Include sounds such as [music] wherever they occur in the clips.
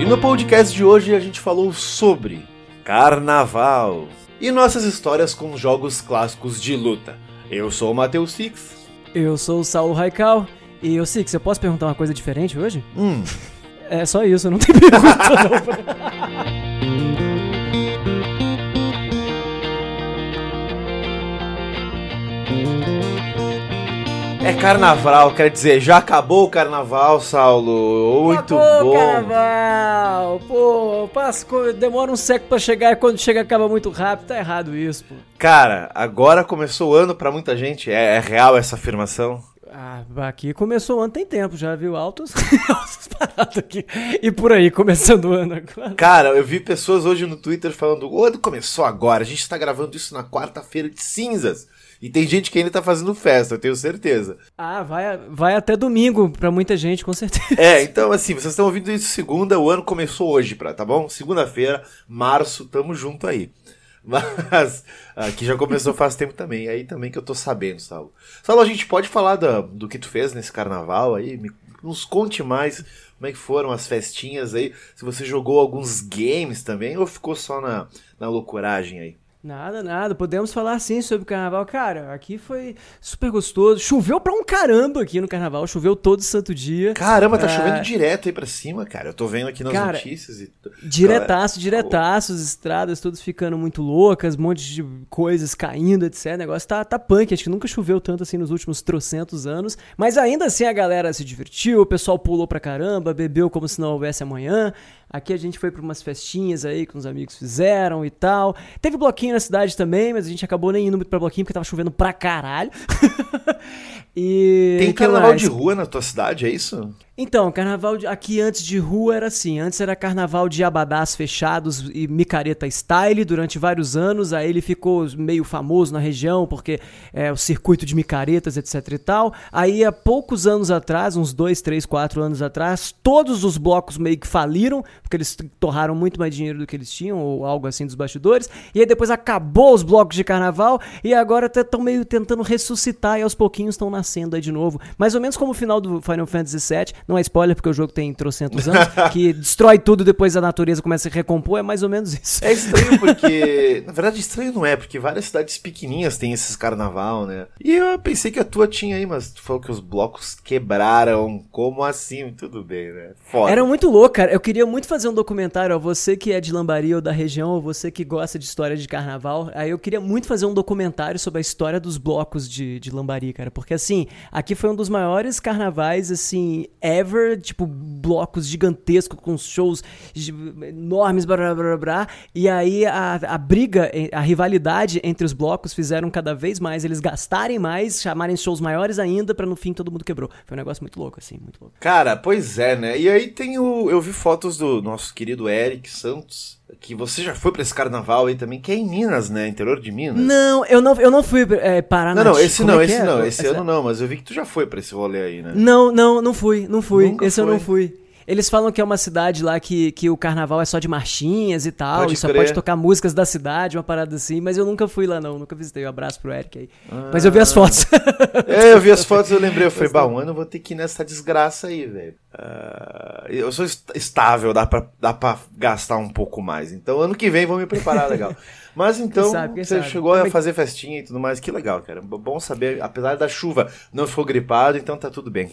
E no podcast de hoje a gente falou sobre carnaval e nossas histórias com jogos clássicos de luta. Eu sou o Matheus Six. Eu sou o Saulo Raikal. E eu Six, eu posso perguntar uma coisa diferente hoje? Hum, É só isso, não tem [laughs] pergunta não. [laughs] é carnaval, quer dizer, já acabou o carnaval, Saulo. Muito Acabou bom. carnaval! Pô, passa, co- demora um século pra chegar e quando chega acaba muito rápido. Tá errado isso, pô. Cara, agora começou o ano pra muita gente. É, é real essa afirmação? Ah, aqui começou o ano tem tempo, já viu altos, [laughs] altos parados aqui. E por aí, começando o ano agora. Cara, eu vi pessoas hoje no Twitter falando: o ano começou agora, a gente tá gravando isso na quarta-feira de cinzas. E tem gente que ainda tá fazendo festa, eu tenho certeza. Ah, vai, vai até domingo pra muita gente, com certeza. É, então assim, vocês estão ouvindo isso segunda, o ano começou hoje, pra, tá bom? Segunda-feira, março, tamo junto aí. [laughs] Mas aqui já começou faz tempo também, aí também que eu tô sabendo, Saulo. Saulo, a gente pode falar da- do que tu fez nesse carnaval aí? Me- nos conte mais como é que foram as festinhas aí, se você jogou alguns games também ou ficou só na, na loucuragem aí? Nada, nada. Podemos falar sim sobre o carnaval. Cara, aqui foi super gostoso. Choveu pra um caramba aqui no carnaval. Choveu todo santo dia. Caramba, tá É. chovendo direto aí pra cima, cara. Eu tô vendo aqui nas Cara, notícias e. Diretaço, diretaço, as estradas todas ficando muito loucas, um monte de coisas caindo, etc. O negócio tá, tá punk, acho que nunca choveu tanto assim nos últimos trocentos anos. Mas ainda assim a galera se divertiu, o pessoal pulou pra caramba, bebeu como se não houvesse amanhã. Aqui a gente foi pra umas festinhas aí que uns amigos fizeram e tal. Teve bloquinho na cidade também, mas a gente acabou nem indo muito pra bloquinho porque tava chovendo pra caralho. [laughs] e. Tem que carnaval de rua na tua cidade, é isso? Então, carnaval aqui antes de rua era assim. Antes era carnaval de abadás fechados e micareta style durante vários anos. Aí ele ficou meio famoso na região porque é o circuito de micaretas, etc e tal. Aí há poucos anos atrás, uns dois, três, quatro anos atrás, todos os blocos meio que faliram porque eles torraram muito mais dinheiro do que eles tinham ou algo assim dos bastidores. E aí depois acabou os blocos de carnaval e agora estão meio tentando ressuscitar e aos pouquinhos estão nascendo aí de novo. Mais ou menos como o final do Final Fantasy VII. Não é spoiler porque o jogo tem trocentos anos, [laughs] que destrói tudo depois a natureza começa a se recompor. É mais ou menos isso. É estranho porque. [laughs] Na verdade, estranho não é, porque várias cidades pequenininhas têm esses carnaval, né? E eu pensei que a tua tinha aí, mas tu falou que os blocos quebraram. Como assim? Tudo bem, né? Foda. Era muito louco, cara. Eu queria muito fazer um documentário, ó, você que é de Lambari ou da região, ou você que gosta de história de carnaval. Aí eu queria muito fazer um documentário sobre a história dos blocos de, de Lambari, cara. Porque assim, aqui foi um dos maiores carnavais, assim, ever, tipo, blocos gigantescos com shows enormes, blá, blá, blá, blá. E aí a, a briga, a rivalidade entre os blocos fizeram cada vez mais eles gastarem mais, chamarem shows maiores ainda, pra no fim todo mundo quebrou. Foi um negócio muito louco, assim, muito louco. Cara, pois é, né? E aí tem o. Eu vi fotos do nosso querido Eric Santos, que você já foi pra esse carnaval aí também, que é em Minas, né? Interior de Minas. Não, eu não, eu não fui é, parar Não, não, esse como não, é esse é? não, esse Essa- ano não, mas eu vi que tu já foi pra esse rolê aí, né? Não, não, não fui, não fui. Nunca esse eu foi. não fui. Eles falam que é uma cidade lá que, que o carnaval é só de marchinhas e tal, Pode e só crer. pode tocar músicas da cidade, uma parada assim, mas eu nunca fui lá não, nunca visitei. Um abraço pro Eric aí. Mas eu vi as fotos. [laughs] É, eu vi as fotos e eu lembrei, eu falei, bah, um ano eu vou ter que ir nessa desgraça aí, velho. Ah, eu sou est- estável, dá pra, dá pra gastar um pouco mais. Então, ano que vem vou me preparar legal. [laughs] Mas então, Quem sabe, quem você sabe. chegou a Também- fazer festinha e tudo mais, que legal, cara. Bom saber, apesar da chuva, não ficou gripado, então tá tudo bem.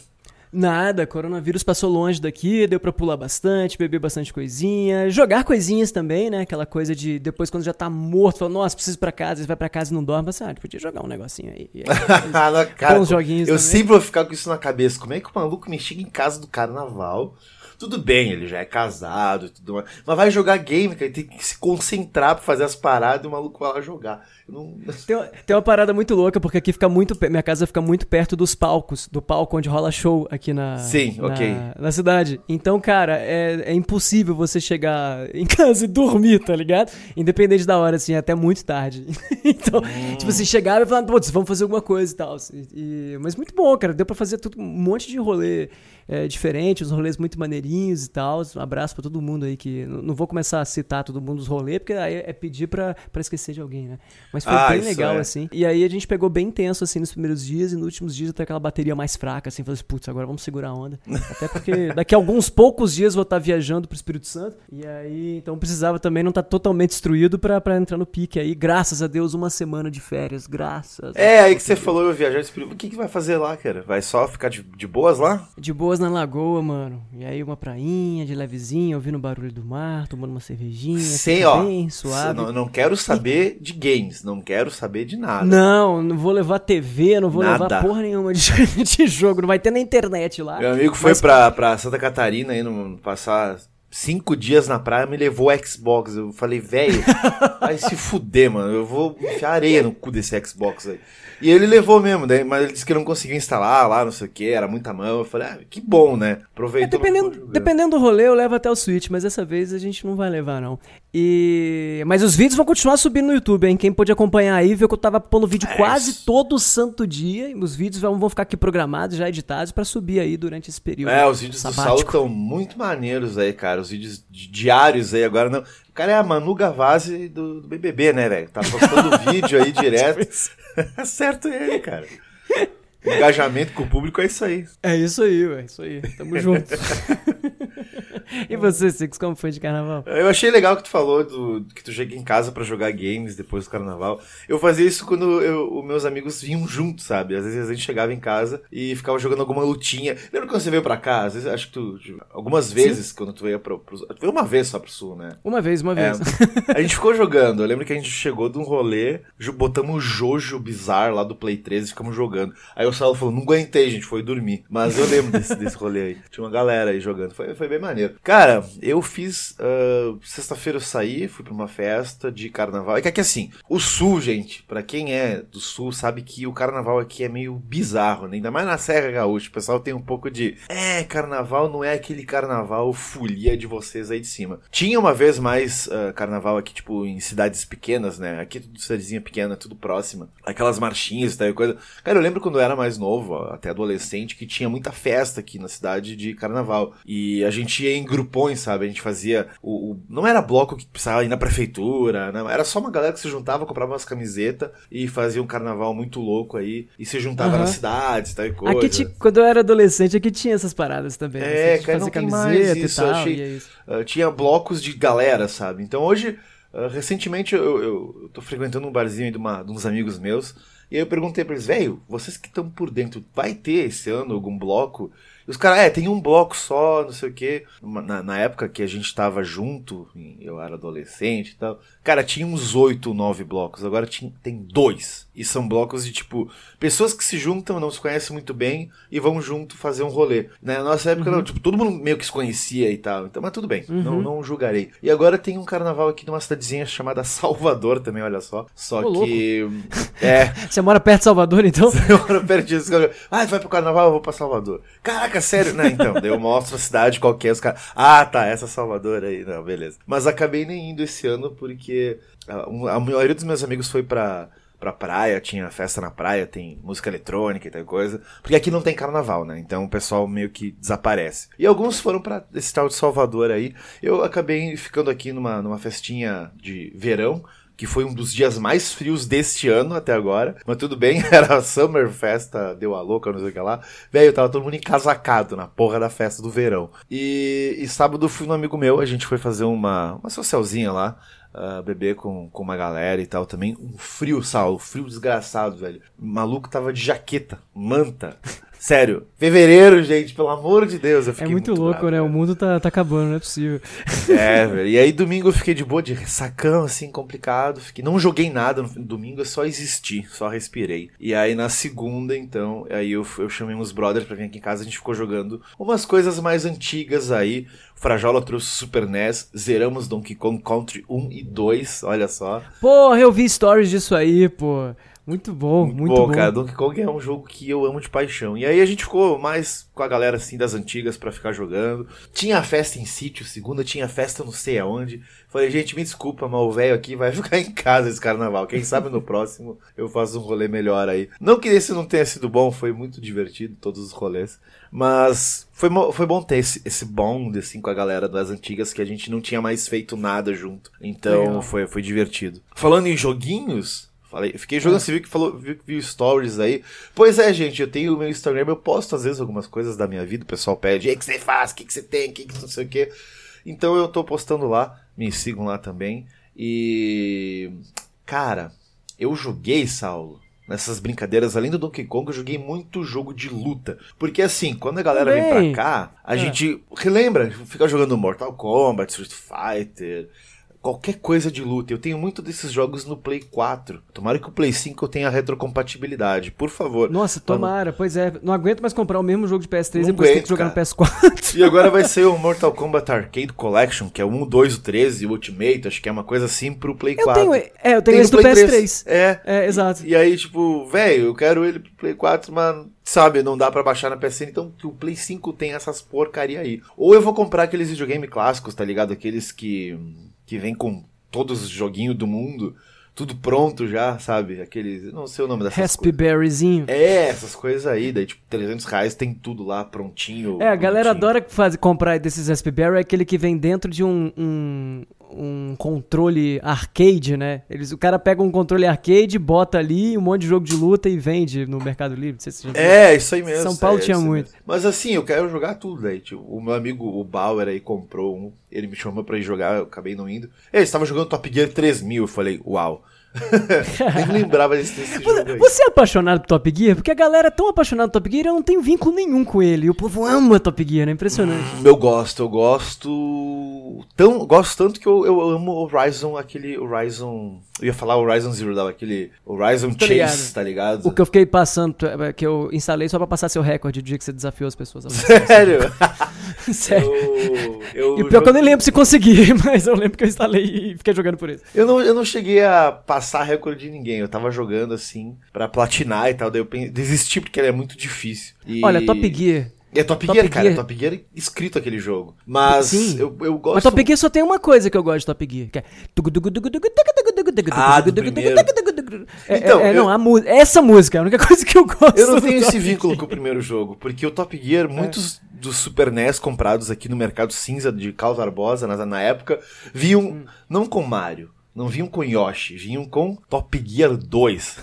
Nada, coronavírus passou longe daqui, deu pra pular bastante, beber bastante coisinha, jogar coisinhas também, né? Aquela coisa de depois quando já tá morto, fala, nossa, preciso ir pra casa, você vai pra casa e não dorme, você, ah, podia jogar um negocinho aí. Aí, [laughs] Ah, cara, Bons joguinhos eu também. sempre vou ficar com isso na cabeça. Como é que o maluco me chega em casa do carnaval? Tudo bem, ele já é casado e tudo mais. Mas vai jogar game, cara. Ele tem que se concentrar pra fazer as paradas e o maluco vai lá jogar. Não... [laughs] Tem, uma- tem uma parada muito louca, porque aqui fica muito. Minha casa fica muito perto dos palcos, do palco onde rola show aqui na. Sim, na, ok. Na cidade. Então, cara, é, é impossível você chegar [laughs] em casa e dormir, tá ligado? Independente da hora, assim, até muito tarde. [laughs] então, tipo assim, chegava e falava, putz, vamos fazer alguma coisa e tal. E- e- mas muito bom, cara. Deu pra fazer tudo, um monte de rolê é, diferentes, uns rolês muito maneirinhos e tal. Um abraço pra todo mundo aí que. Não vou começar a citar todo mundo dos rolês, porque aí é pedir pra, pra esquecer de alguém, né? Mas foi Ah, bem legal, é. assim. E aí a gente pegou bem intenso, assim, nos primeiros dias, e nos últimos dias até aquela bateria mais fraca, assim, falei assim, putz, agora vamos segurar a onda. [laughs] Até porque daqui a alguns poucos dias vou estar viajando pro Espírito Santo. E aí, então precisava também não estar totalmente destruído pra, pra entrar no pique aí. Graças a Deus, uma semana de férias, graças. É, aí que você falou, eu viajar. O que, que vai fazer lá, cara? Vai só ficar de, de boas lá? De boas na lagoa, mano. E aí uma prainha de levezinho, ouvindo o barulho do mar, tomando uma cervejinha. Sem, fica ó. Bem suave. Não, não quero saber de games, não quero saber de nada. Não, não vou levar TV, não vou Nada. levar porra nenhuma de, [laughs] de jogo, não vai ter na internet lá. Meu amigo foi Mas- pra, pra Santa Catarina aí, no, passar cinco dias na praia, me levou o Xbox. Eu falei, velho, vai se fuder, mano. Eu vou enfiar areia no cu desse Xbox aí. E ele levou mesmo, daí, mas ele disse que não conseguiu instalar lá, não sei o que, era muita mão. Eu falei, ah, que bom, né? É, Aproveitou. dependendo, ficou jogando. dependendo do rolê, eu levo até o Switch, mas dessa vez a gente não vai levar, não. E... Mas os vídeos vão continuar subindo no YouTube, hein? Quem pôde acompanhar aí, viu que eu tava pondo vídeo É quase isso. todo santo dia. E os vídeos vão, ficar aqui programados, já editados, pra subir aí durante esse período. É, os vídeos do Saulo sabático. estão muito maneiros aí, cara. Os vídeos di- diários aí agora não. O cara é a Manu Gavazzi do, do BBB, né, velho? Tá postando [laughs] vídeo aí direto. Acerto [laughs] ele, cara. Engajamento com o público é isso aí. É isso aí, ué. Isso aí. Tamo junto. [laughs] e você, Six, como foi de carnaval? Eu achei legal que tu falou do que tu chega em casa pra jogar games depois do carnaval. Eu fazia isso quando eu- os meus amigos vinham juntos, sabe? Às vezes a gente chegava em casa e ficava jogando alguma lutinha. Lembra quando você veio pra cá? Às vezes, acho que tu. Algumas vezes quando tu veio pro, pro. Tu veio uma vez só pro sul, né? Uma vez, uma É, vez. a gente [laughs] ficou jogando. Eu lembro que a gente chegou de um rolê, botamos o Jojo Bizarre lá do Play 13 e ficamos jogando. Aí o Saulo falou: não aguentei, gente, foi dormir. Mas eu lembro desse, desse rolê aí. Tinha uma galera aí jogando. Foi, foi bem maneiro. Cara, eu fiz. ah, Sexta-feira eu saí, fui pra uma festa de carnaval. É que aqui assim, o sul, gente, pra quem é do sul, sabe que o carnaval aqui é meio bizarro, né? Ainda mais na Serra Gaúcha. O pessoal tem um pouco de. É, carnaval não é aquele carnaval folia de vocês aí de cima. Tinha uma vez mais ah, carnaval aqui, tipo, em cidades pequenas, né? Aqui tudo cidadezinha pequena, tudo próxima. Aquelas marchinhas e tal, coisa. Cara, eu lembro quando eu era mais novo, até adolescente, que tinha muita festa aqui na cidade de carnaval. E a gente ia em grupões, sabe? A gente fazia. O, o- não era bloco que precisava ir na prefeitura, não. Era só uma galera que se juntava, comprava umas camisetas e fazia um carnaval muito louco aí. E se juntava Aham. nas cidades, tal e coisa. Aqui, quando eu era adolescente, aqui tinha essas paradas também. né? É, Você cara, não camiseta isso, e eu tal, achei- e é isso. Uh, tinha blocos de galera, sabe? Então hoje, uh, recentemente, eu, eu, eu tô frequentando um barzinho aí de, uma, de uns amigos meus. E aí eu perguntei pra eles, velho, vocês que estão por dentro, vai ter esse ano algum bloco? E os caras, é, tem um bloco só, não sei o quê. Na, na época que a gente tava junto, eu era adolescente e tal, cara, tinha uns oito, nove blocos. Agora tinha, tem dois. E são blocos de, tipo, pessoas que se juntam, não se conhecem muito bem e vão junto fazer um rolê. Na nossa época, não, tipo, todo mundo meio que se conhecia e tal. Então, mas tudo bem, não, não julgarei. E agora tem um carnaval aqui numa cidadezinha chamada [laughs] Salvador também, olha só. Só Ô, que. [laughs] É. Você mora perto de Salvador, então? Eu moro perto disso. Ah, vai pro carnaval, eu vou pra Salvador. Caraca, sério? Não, então, daí eu mostro a cidade qualquer, os caras. Ah, tá, essa Salvador aí. Não, beleza. Mas acabei nem indo esse ano porque um- a maioria dos meus amigos foi pra. Pra praia, tinha festa na praia, tem música eletrônica e tal coisa. Porque aqui não tem carnaval, né? Então o pessoal meio que desaparece. E alguns foram pra esse tal de Salvador aí. Eu acabei ficando aqui numa, numa festinha de verão que foi um dos dias mais frios deste ano até agora. Mas tudo bem, [laughs] era a Summer Festa, deu a louca, não sei o que lá. Velho, tava todo mundo encasacado na porra da festa do verão. E, e sábado fui no amigo meu, a gente foi fazer uma, uma socialzinha lá. Ah, beber com, com uma galera e tal também. Um frio, Saulo, frio desgraçado, velho. O maluco tava de jaqueta, manta. Sério, fevereiro, gente, pelo amor de Deus, eu É fiquei muito, louco, bravo, né? O cara. mundo tá, tá acabando, não é possível. É, velho. E aí domingo eu fiquei de boa, de ressacão, assim, complicado. Fiquei, não joguei nada no domingo, eu só existi, só respirei. E aí na segunda, então, aí eu, eu chamei uns brothers pra vir aqui em casa, a gente ficou jogando umas coisas mais antigas aí. O Frajola trouxe o Super NES, zeramos Donkey Kong Country 1 e 2, olha só. Porra, eu vi stories disso aí, pô. Muito bom, muito, muito bom, bom. cara. Donkey Kong é um jogo que eu amo de paixão. E aí a gente ficou mais com a galera assim das antigas para ficar jogando. Tinha festa em sítio, segunda tinha festa não sei aonde. Falei, gente, me desculpa, mas o velho aqui vai [laughs] ficar em casa esse carnaval. Quem sabe no próximo eu faço um rolê melhor aí. Não que esse não tenha sido bom, foi muito divertido todos os rolês. Mas foi, foi bom ter esse, esse bond assim com a galera das antigas que a gente não tinha mais feito nada junto. Então foi, foi divertido. Falando em joguinhos, Falei, fiquei jogando, é. você viu que falou, viu, viu stories aí. Pois é, gente, eu tenho o meu Instagram, eu posto às vezes algumas coisas da minha vida, o pessoal pede, o que você faz, o que, que você tem, o que, que não sei o que. Então eu tô postando lá, me sigam lá também. E. Cara, eu joguei, Saulo, nessas brincadeiras, além do Donkey Kong, eu joguei muito jogo de luta. Porque assim, quando a galera Bem, vem pra cá, a é. gente relembra, fica jogando Mortal Kombat, Street Fighter, qualquer coisa de luta. Eu tenho muito desses jogos no Play 4. Tomara que o Play 5 tenha retrocompatibilidade, por favor. Nossa, tomara, pois é. Não aguento mais comprar o mesmo jogo de PS3 e depois ter que jogar cara. no PS4. E agora vai ser o Mortal Kombat Arcade Collection, que é o 1, 2, o 13 e o Ultimate, acho que é uma coisa assim pro Play 4. Eu tenho, é, eu tenho esse do PS3. 3. É. É, exato. E, e aí, tipo, velho, eu quero ele pro Play 4, mas sabe, não dá para baixar na PSN, então que o Play 5 tem essas porcaria aí. Ou eu vou comprar aqueles videogame clássicos, tá ligado? Aqueles que que vem com todos os joguinhos do mundo, tudo pronto já, sabe? Aqueles. Não sei o nome dessas Raspberryzinho. É, essas coisas aí. Daí, tipo, 300 reais tem tudo lá prontinho. É, a galera adora fazer, comprar desses Raspberry, é aquele que vem dentro de um, um, um controle arcade, né? Eles, o cara pega um controle arcade, bota ali um monte de jogo de luta e vende no Mercado Livre. Não sei se é, isso aí mesmo. São Paulo é, tinha muito. Mesmo. Mas assim, eu quero jogar tudo daí. Tipo, o meu amigo, o Bauer aí, comprou um. Ele me chamou pra ir jogar, eu acabei não indo. Ele estava jogando Top Gear 3000. Eu falei, uau. [laughs] Nem lembrava desse, jogo aí. Você é apaixonado por Top Gear? Porque a galera é tão apaixonada por Top Gear, eu não tenho vínculo nenhum com ele. E o povo ama Top Gear, é impressionante. Hum, eu gosto, eu gosto. Tão, gosto tanto que eu, eu amo o Horizon, aquele Horizon. Eu ia falar Horizon Zero, dava aquele Horizon Chase, ligado. tá ligado? O que eu fiquei passando, é, que eu instalei só pra passar seu recorde do dia que você desafiou as pessoas. Sério? [laughs] Sério. Eu, eu e pior que eu nem lembro se consegui, [laughs] mas eu lembro que eu instalei e fiquei jogando por isso. Eu não, eu não cheguei a passar recorde de ninguém. Eu tava jogando assim pra platinar e tal. Daí eu desisti porque ele é muito difícil. E... Olha, Top Gear. É Top, Top Gear, cara. Top Gear é escrito aquele jogo. Mas Sim. Eu, eu gosto. Mas Top Gear só tem uma coisa que eu gosto de Top Gear, que é. Ah, do primeiro. Então, é, é, não, a essa música é a única coisa que eu gosto. Eu não tenho esse vínculo com o primeiro jogo, porque o Top Gear, muitos dos Super NES comprados aqui no mercado cinza de Carlos Barbosa na, na época, viam não com Mario, não vinham com Yoshi, vinham com Top Gear 2.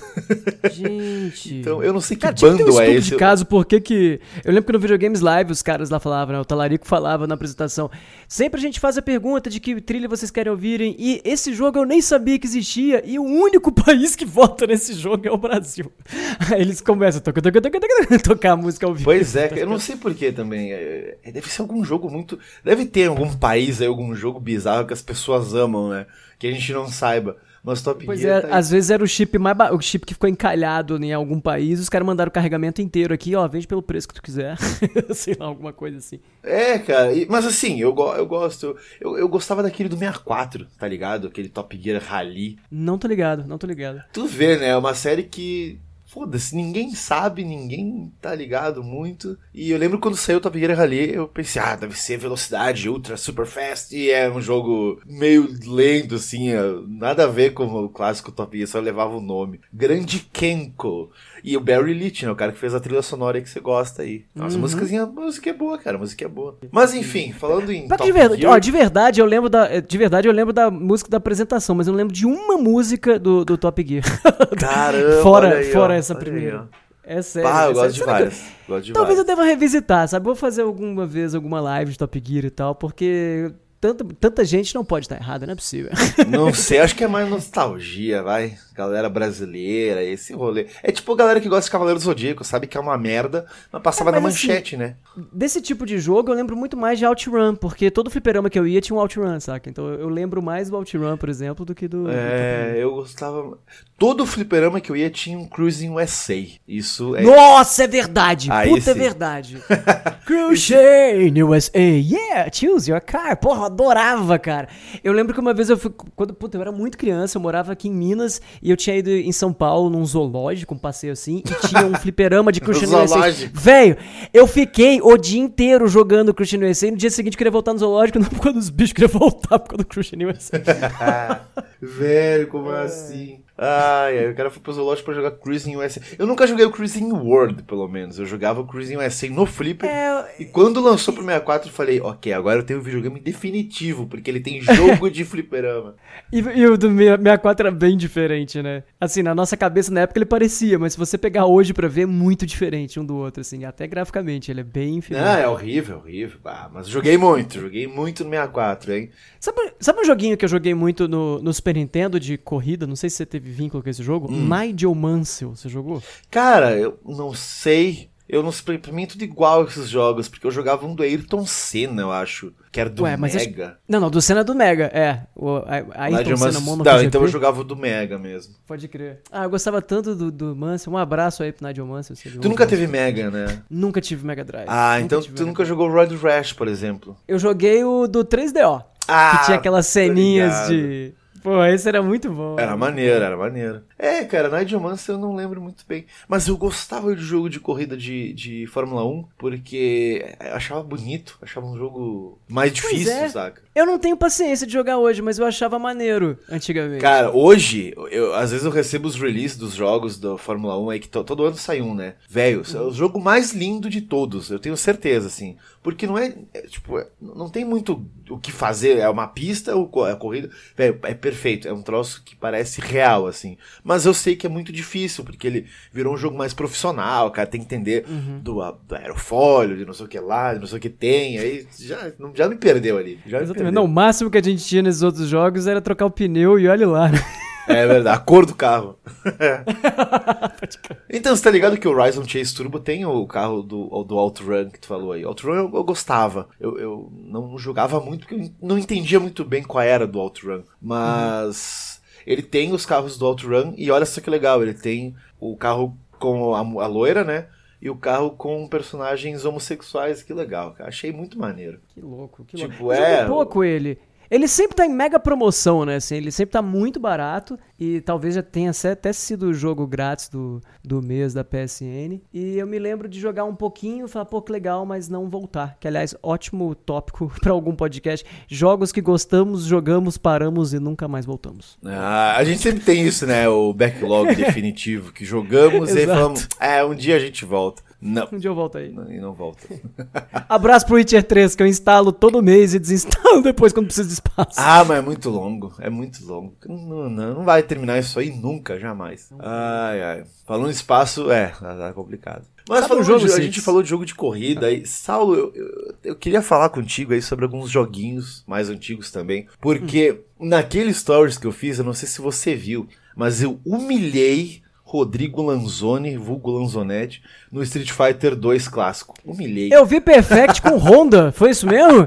Gente. [laughs] então, eu não sei que cara, bando um é esse. de caso, porque que. Eu lembro que no Videogames Live os caras lá falavam, né? O Talarico falava na apresentação. Sempre a gente faz a pergunta de que trilha vocês querem ouvirem. E esse jogo eu nem sabia que existia. E o único [laughs] país que vota nesse jogo é o Brasil. [laughs] Aí eles começam a tocar, tocar, tocar, tocar a música ao vivo. Pois é, eu não sei porquê também. É, deve ser algum jogo muito. Deve ter algum país aí, algum jogo bizarro que as pessoas amam, né? Que a gente não saiba. Mas Top pois é, tá às vezes era o chip mais ba... o chip que ficou encalhado em algum país, os caras mandaram o carregamento inteiro aqui, ó, vende pelo preço que tu quiser. [laughs] Sei lá, alguma coisa assim. É, cara, e, mas assim, eu, eu gosto. Eu, eu gostava daquele do 64, tá ligado? Aquele Top Gear Rally. Não tô ligado, não tô ligado. Tu vê, né? É uma série que foda-se, ninguém sabe, ninguém tá ligado muito. E eu lembro quando saiu o Top Gear Rally, eu pensei, ah, deve ser velocidade ultra super fast. E é um jogo meio lento, assim, nada a ver com o clássico Top Gear, só levava o nome. Grande Kenko. E o Barry Leach, né? O cara que fez a trilha sonora que você gosta aí. As uhum. música é boa, cara. A música é boa. Mas enfim, falando em. De verdade, Gear... ó, de verdade, eu lembro da. De verdade, eu lembro da música da apresentação, mas eu não lembro de uma música do, do Top Gear. [laughs] Caramba! fora aí, fora essa primeira. Aí, é sério. Ah, eu é gosto, de várias. gosto de Talvez várias. eu deva revisitar, sabe? Vou fazer alguma vez alguma live de Top Gear e tal, porque tanta, tanta gente não pode estar errada, não é possível. [laughs] Não sei, acho que é mais nostalgia, vai galera brasileira, esse rolê. É tipo a galera que gosta de Cavaleiro do Zodíaco, sabe que é uma merda, mas passava é, mas na assim, manchete, assim, né? Desse tipo de jogo eu lembro muito mais de OutRun, porque todo fliperama que eu ia tinha um OutRun, saca? Então eu lembro mais do OutRun, por exemplo, do que do. É, do eu gostava. Todo fliperama que eu ia tinha um Cruising USA. Isso é. Nossa, é verdade! Aí Puta, é verdade! [laughs] Cruising USA, yeah! Choose your car! Porra, adorava, cara. Eu lembro que uma vez eu fui. Quando, puta, eu era muito criança, eu morava aqui em Minas e eu tinha ido em São Paulo num zoológico, um passeio assim, e tinha um fliperama de [laughs] Christian USA. Zoológico. Velho, eu fiquei o dia inteiro jogando Christian USA e no dia seguinte eu queria voltar no zoológico, não por causa dos bichos, eu queria voltar por causa do Christian USA. [laughs] Velho, como É. assim? Ai, ai, o cara foi pro zoológico pra jogar Cruising USA. Eu nunca joguei o Cruising World, pelo menos. Eu jogava o Cruising USA no Flipper. É, E quando lançou pro 64, eu falei, ok, agora eu tenho um videogame definitivo, porque ele tem jogo de fliperama. [laughs] E, e o do 64 era bem diferente, né? Assim, na nossa cabeça na época ele parecia, mas se você pegar hoje pra ver, é muito diferente um do outro, assim, até graficamente, ele é bem infinito. Não, é horrível, horrível. Ah, mas joguei muito, joguei muito no 64, hein? Sabe, sabe um joguinho que eu joguei muito no, no Super Nintendo de corrida? Não sei se você teve vínculo com esse jogo. Hum. Nigel Mansell, você jogou? Cara, eu não sei. Eu não sei, pra mim é tudo igual esses jogos, porque eu jogava um do Ayrton Senna, eu acho, que era do Ué, mas acho- Mega. Não, não, do Senna é do Mega, é. O, a, a Ayrton Senna Não, então eu jogava o do Mega mesmo. Pode crer. Ah, eu gostava tanto do, do Mansell. Um abraço aí pro Nigel Mansell. Tu nunca teve Mega, né? Nunca tive Mega Drive. Ah, Nunca então tu Mega nunca jogou Road Rash, por exemplo. Eu joguei o do 3DO. Ah, que tinha aquelas ceninhas de. Pô, esse era muito bom. Era maneiro, era maneiro. É, cara, Nigel Mansell eu não lembro muito bem. Mas eu gostava de jogo de corrida de, de Fórmula 1, porque eu achava bonito, achava um jogo mais difícil, é. saca? Eu não tenho paciência de jogar hoje, mas eu achava maneiro antigamente. Cara, hoje, eu, às vezes eu recebo os releases dos jogos da Fórmula 1 aí, que to- todo ano sai um, né? Velho, é o jogo mais lindo de todos, eu tenho certeza, assim. Porque não é, é, tipo, é- não tem muito o que fazer, é uma pista, é a corrida, velho, é perfeito, é um troço que parece real, assim. Mas eu sei que é muito difícil, porque ele virou um jogo mais profissional, cara, tem que entender do, a- do aerofólio, de não sei o que lá, de não sei o que tem, aí já, não- já me perdeu ali. Já me Exatamente. perdeu. Não, o máximo que a gente tinha nesses outros jogos era trocar o pneu e olha lá, né? É verdade, a cor do carro. [laughs] então, você tá ligado que o Horizon Chase Turbo tem o carro do, do OutRun que tu falou aí. OutRun eu, eu gostava. Eu, eu não jogava muito porque eu não entendia muito bem qual era do OutRun. Mas ele tem os carros do OutRun e olha só que legal, ele tem o carro com a, a loira, né? E o carro com personagens homossexuais, que legal, cara. Achei muito maneiro. Que louco, que Tipo, louco. Eu é, pouco ele. Ele sempre tá em mega promoção, né? Assim, ele sempre tá muito barato e talvez já tenha até sido o jogo grátis do, do mês da PSN. E eu me lembro de jogar um pouquinho, falar, pô, que legal, mas não voltar. Que, aliás, ótimo tópico [laughs] pra algum podcast. Jogos que gostamos, jogamos, paramos e nunca mais voltamos. Ah, a gente sempre tem isso, né? O backlog [laughs] definitivo que jogamos e falamos, é, um dia a gente volta. Não. Um dia eu volto aí. Não, E não volta. [laughs] Abraço pro Witcher 3, que eu instalo todo mês e desinstalo [laughs] depois quando preciso de espaço. Ah, mas é muito longo. É muito longo. Não, não, não vai terminar isso aí nunca, jamais. Ai, ai. Falando em espaço, é, tá complicado. Mas falando jogo, de, a gente falou de jogo de corrida aí. Saulo, eu, eu, eu queria falar contigo aí sobre alguns joguinhos mais antigos também. Porque naquele stories que eu fiz, eu não sei se você viu, mas eu humilhei Rodrigo Lanzoni, vulgo Lanzonetti, no Street Fighter 2 clássico. Humilhei. Eu vi Perfect com Honda, foi isso mesmo?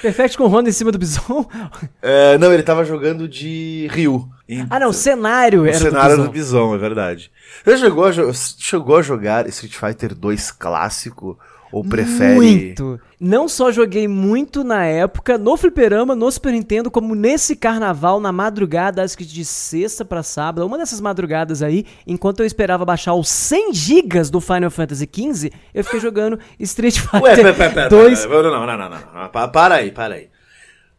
Perfect com Honda em cima do Bison? É, não, ele tava jogando de Ryu. Ah, não, o cenário O era cenário do do Bison. Bison, é verdade. Você chegou a, chegou a jogar Street Fighter 2 clássico? Ou prefere. Muito. Não só joguei muito na época, no fliperama, no Super Nintendo, como nesse carnaval, na madrugada, acho que de sexta pra sábado, uma dessas madrugadas aí, enquanto eu esperava baixar os 100 gigas do Final Fantasy XV, eu fiquei jogando Street Fighter Ué, pera, pera, pera, 2. pera, não, não, não, não, não, não. Pa- Para aí, para aí.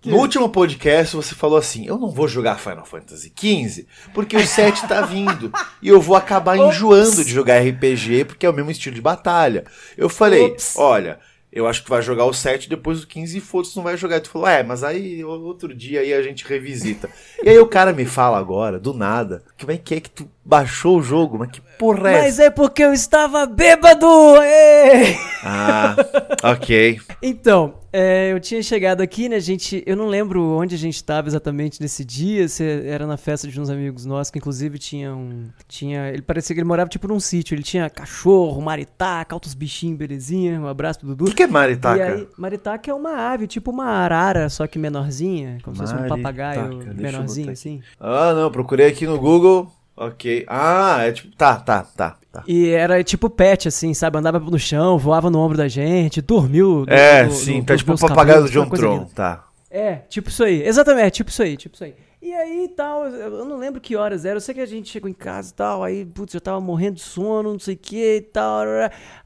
No último podcast você falou assim: eu não vou jogar Final Fantasy XV porque o 7 tá vindo [laughs] e eu vou acabar enjoando de jogar RPG porque é o mesmo estilo de batalha. Eu falei: Ops. olha, eu acho que tu vai jogar o 7 depois do 15 e foda-se, não vai jogar. E tu falou: é, mas aí outro dia aí a gente revisita. [laughs] e aí o cara me fala agora, do nada, como é que é que tu baixou o jogo? Mas que porra é essa? Mas é porque eu estava bêbado! ê! Ah, ok. [laughs] Então, é, eu tinha chegado aqui, né, gente? Eu não lembro onde a gente estava exatamente nesse dia. Se era na festa de uns amigos nossos, que inclusive tinha um. Tinha. Ele parecia que ele morava tipo num sítio. Ele tinha cachorro, maritaca, altos bichinhos, belezinha. Um abraço pro O Dudu. que, que é maritaca? E aí, maritaca é uma ave, tipo uma arara, só que menorzinha, como se fosse um Maritaca, papagaio menorzinho assim. Ah, não, procurei aqui no Google. Ok. Ah, é tipo. Tá, tá, tá. tá. E era tipo pet, assim, sabe? Andava no chão, voava no ombro da gente, dormiu. É, no- sim, no- tá tipo o papagaio do John Tron. linda. Tá. É, tipo isso aí. Exatamente, é, tipo isso aí, tipo isso aí. E aí tal, eu não lembro que horas era. Eu sei que a gente chegou em casa e tal. Aí, putz, eu tava morrendo de sono, não sei o que e tal.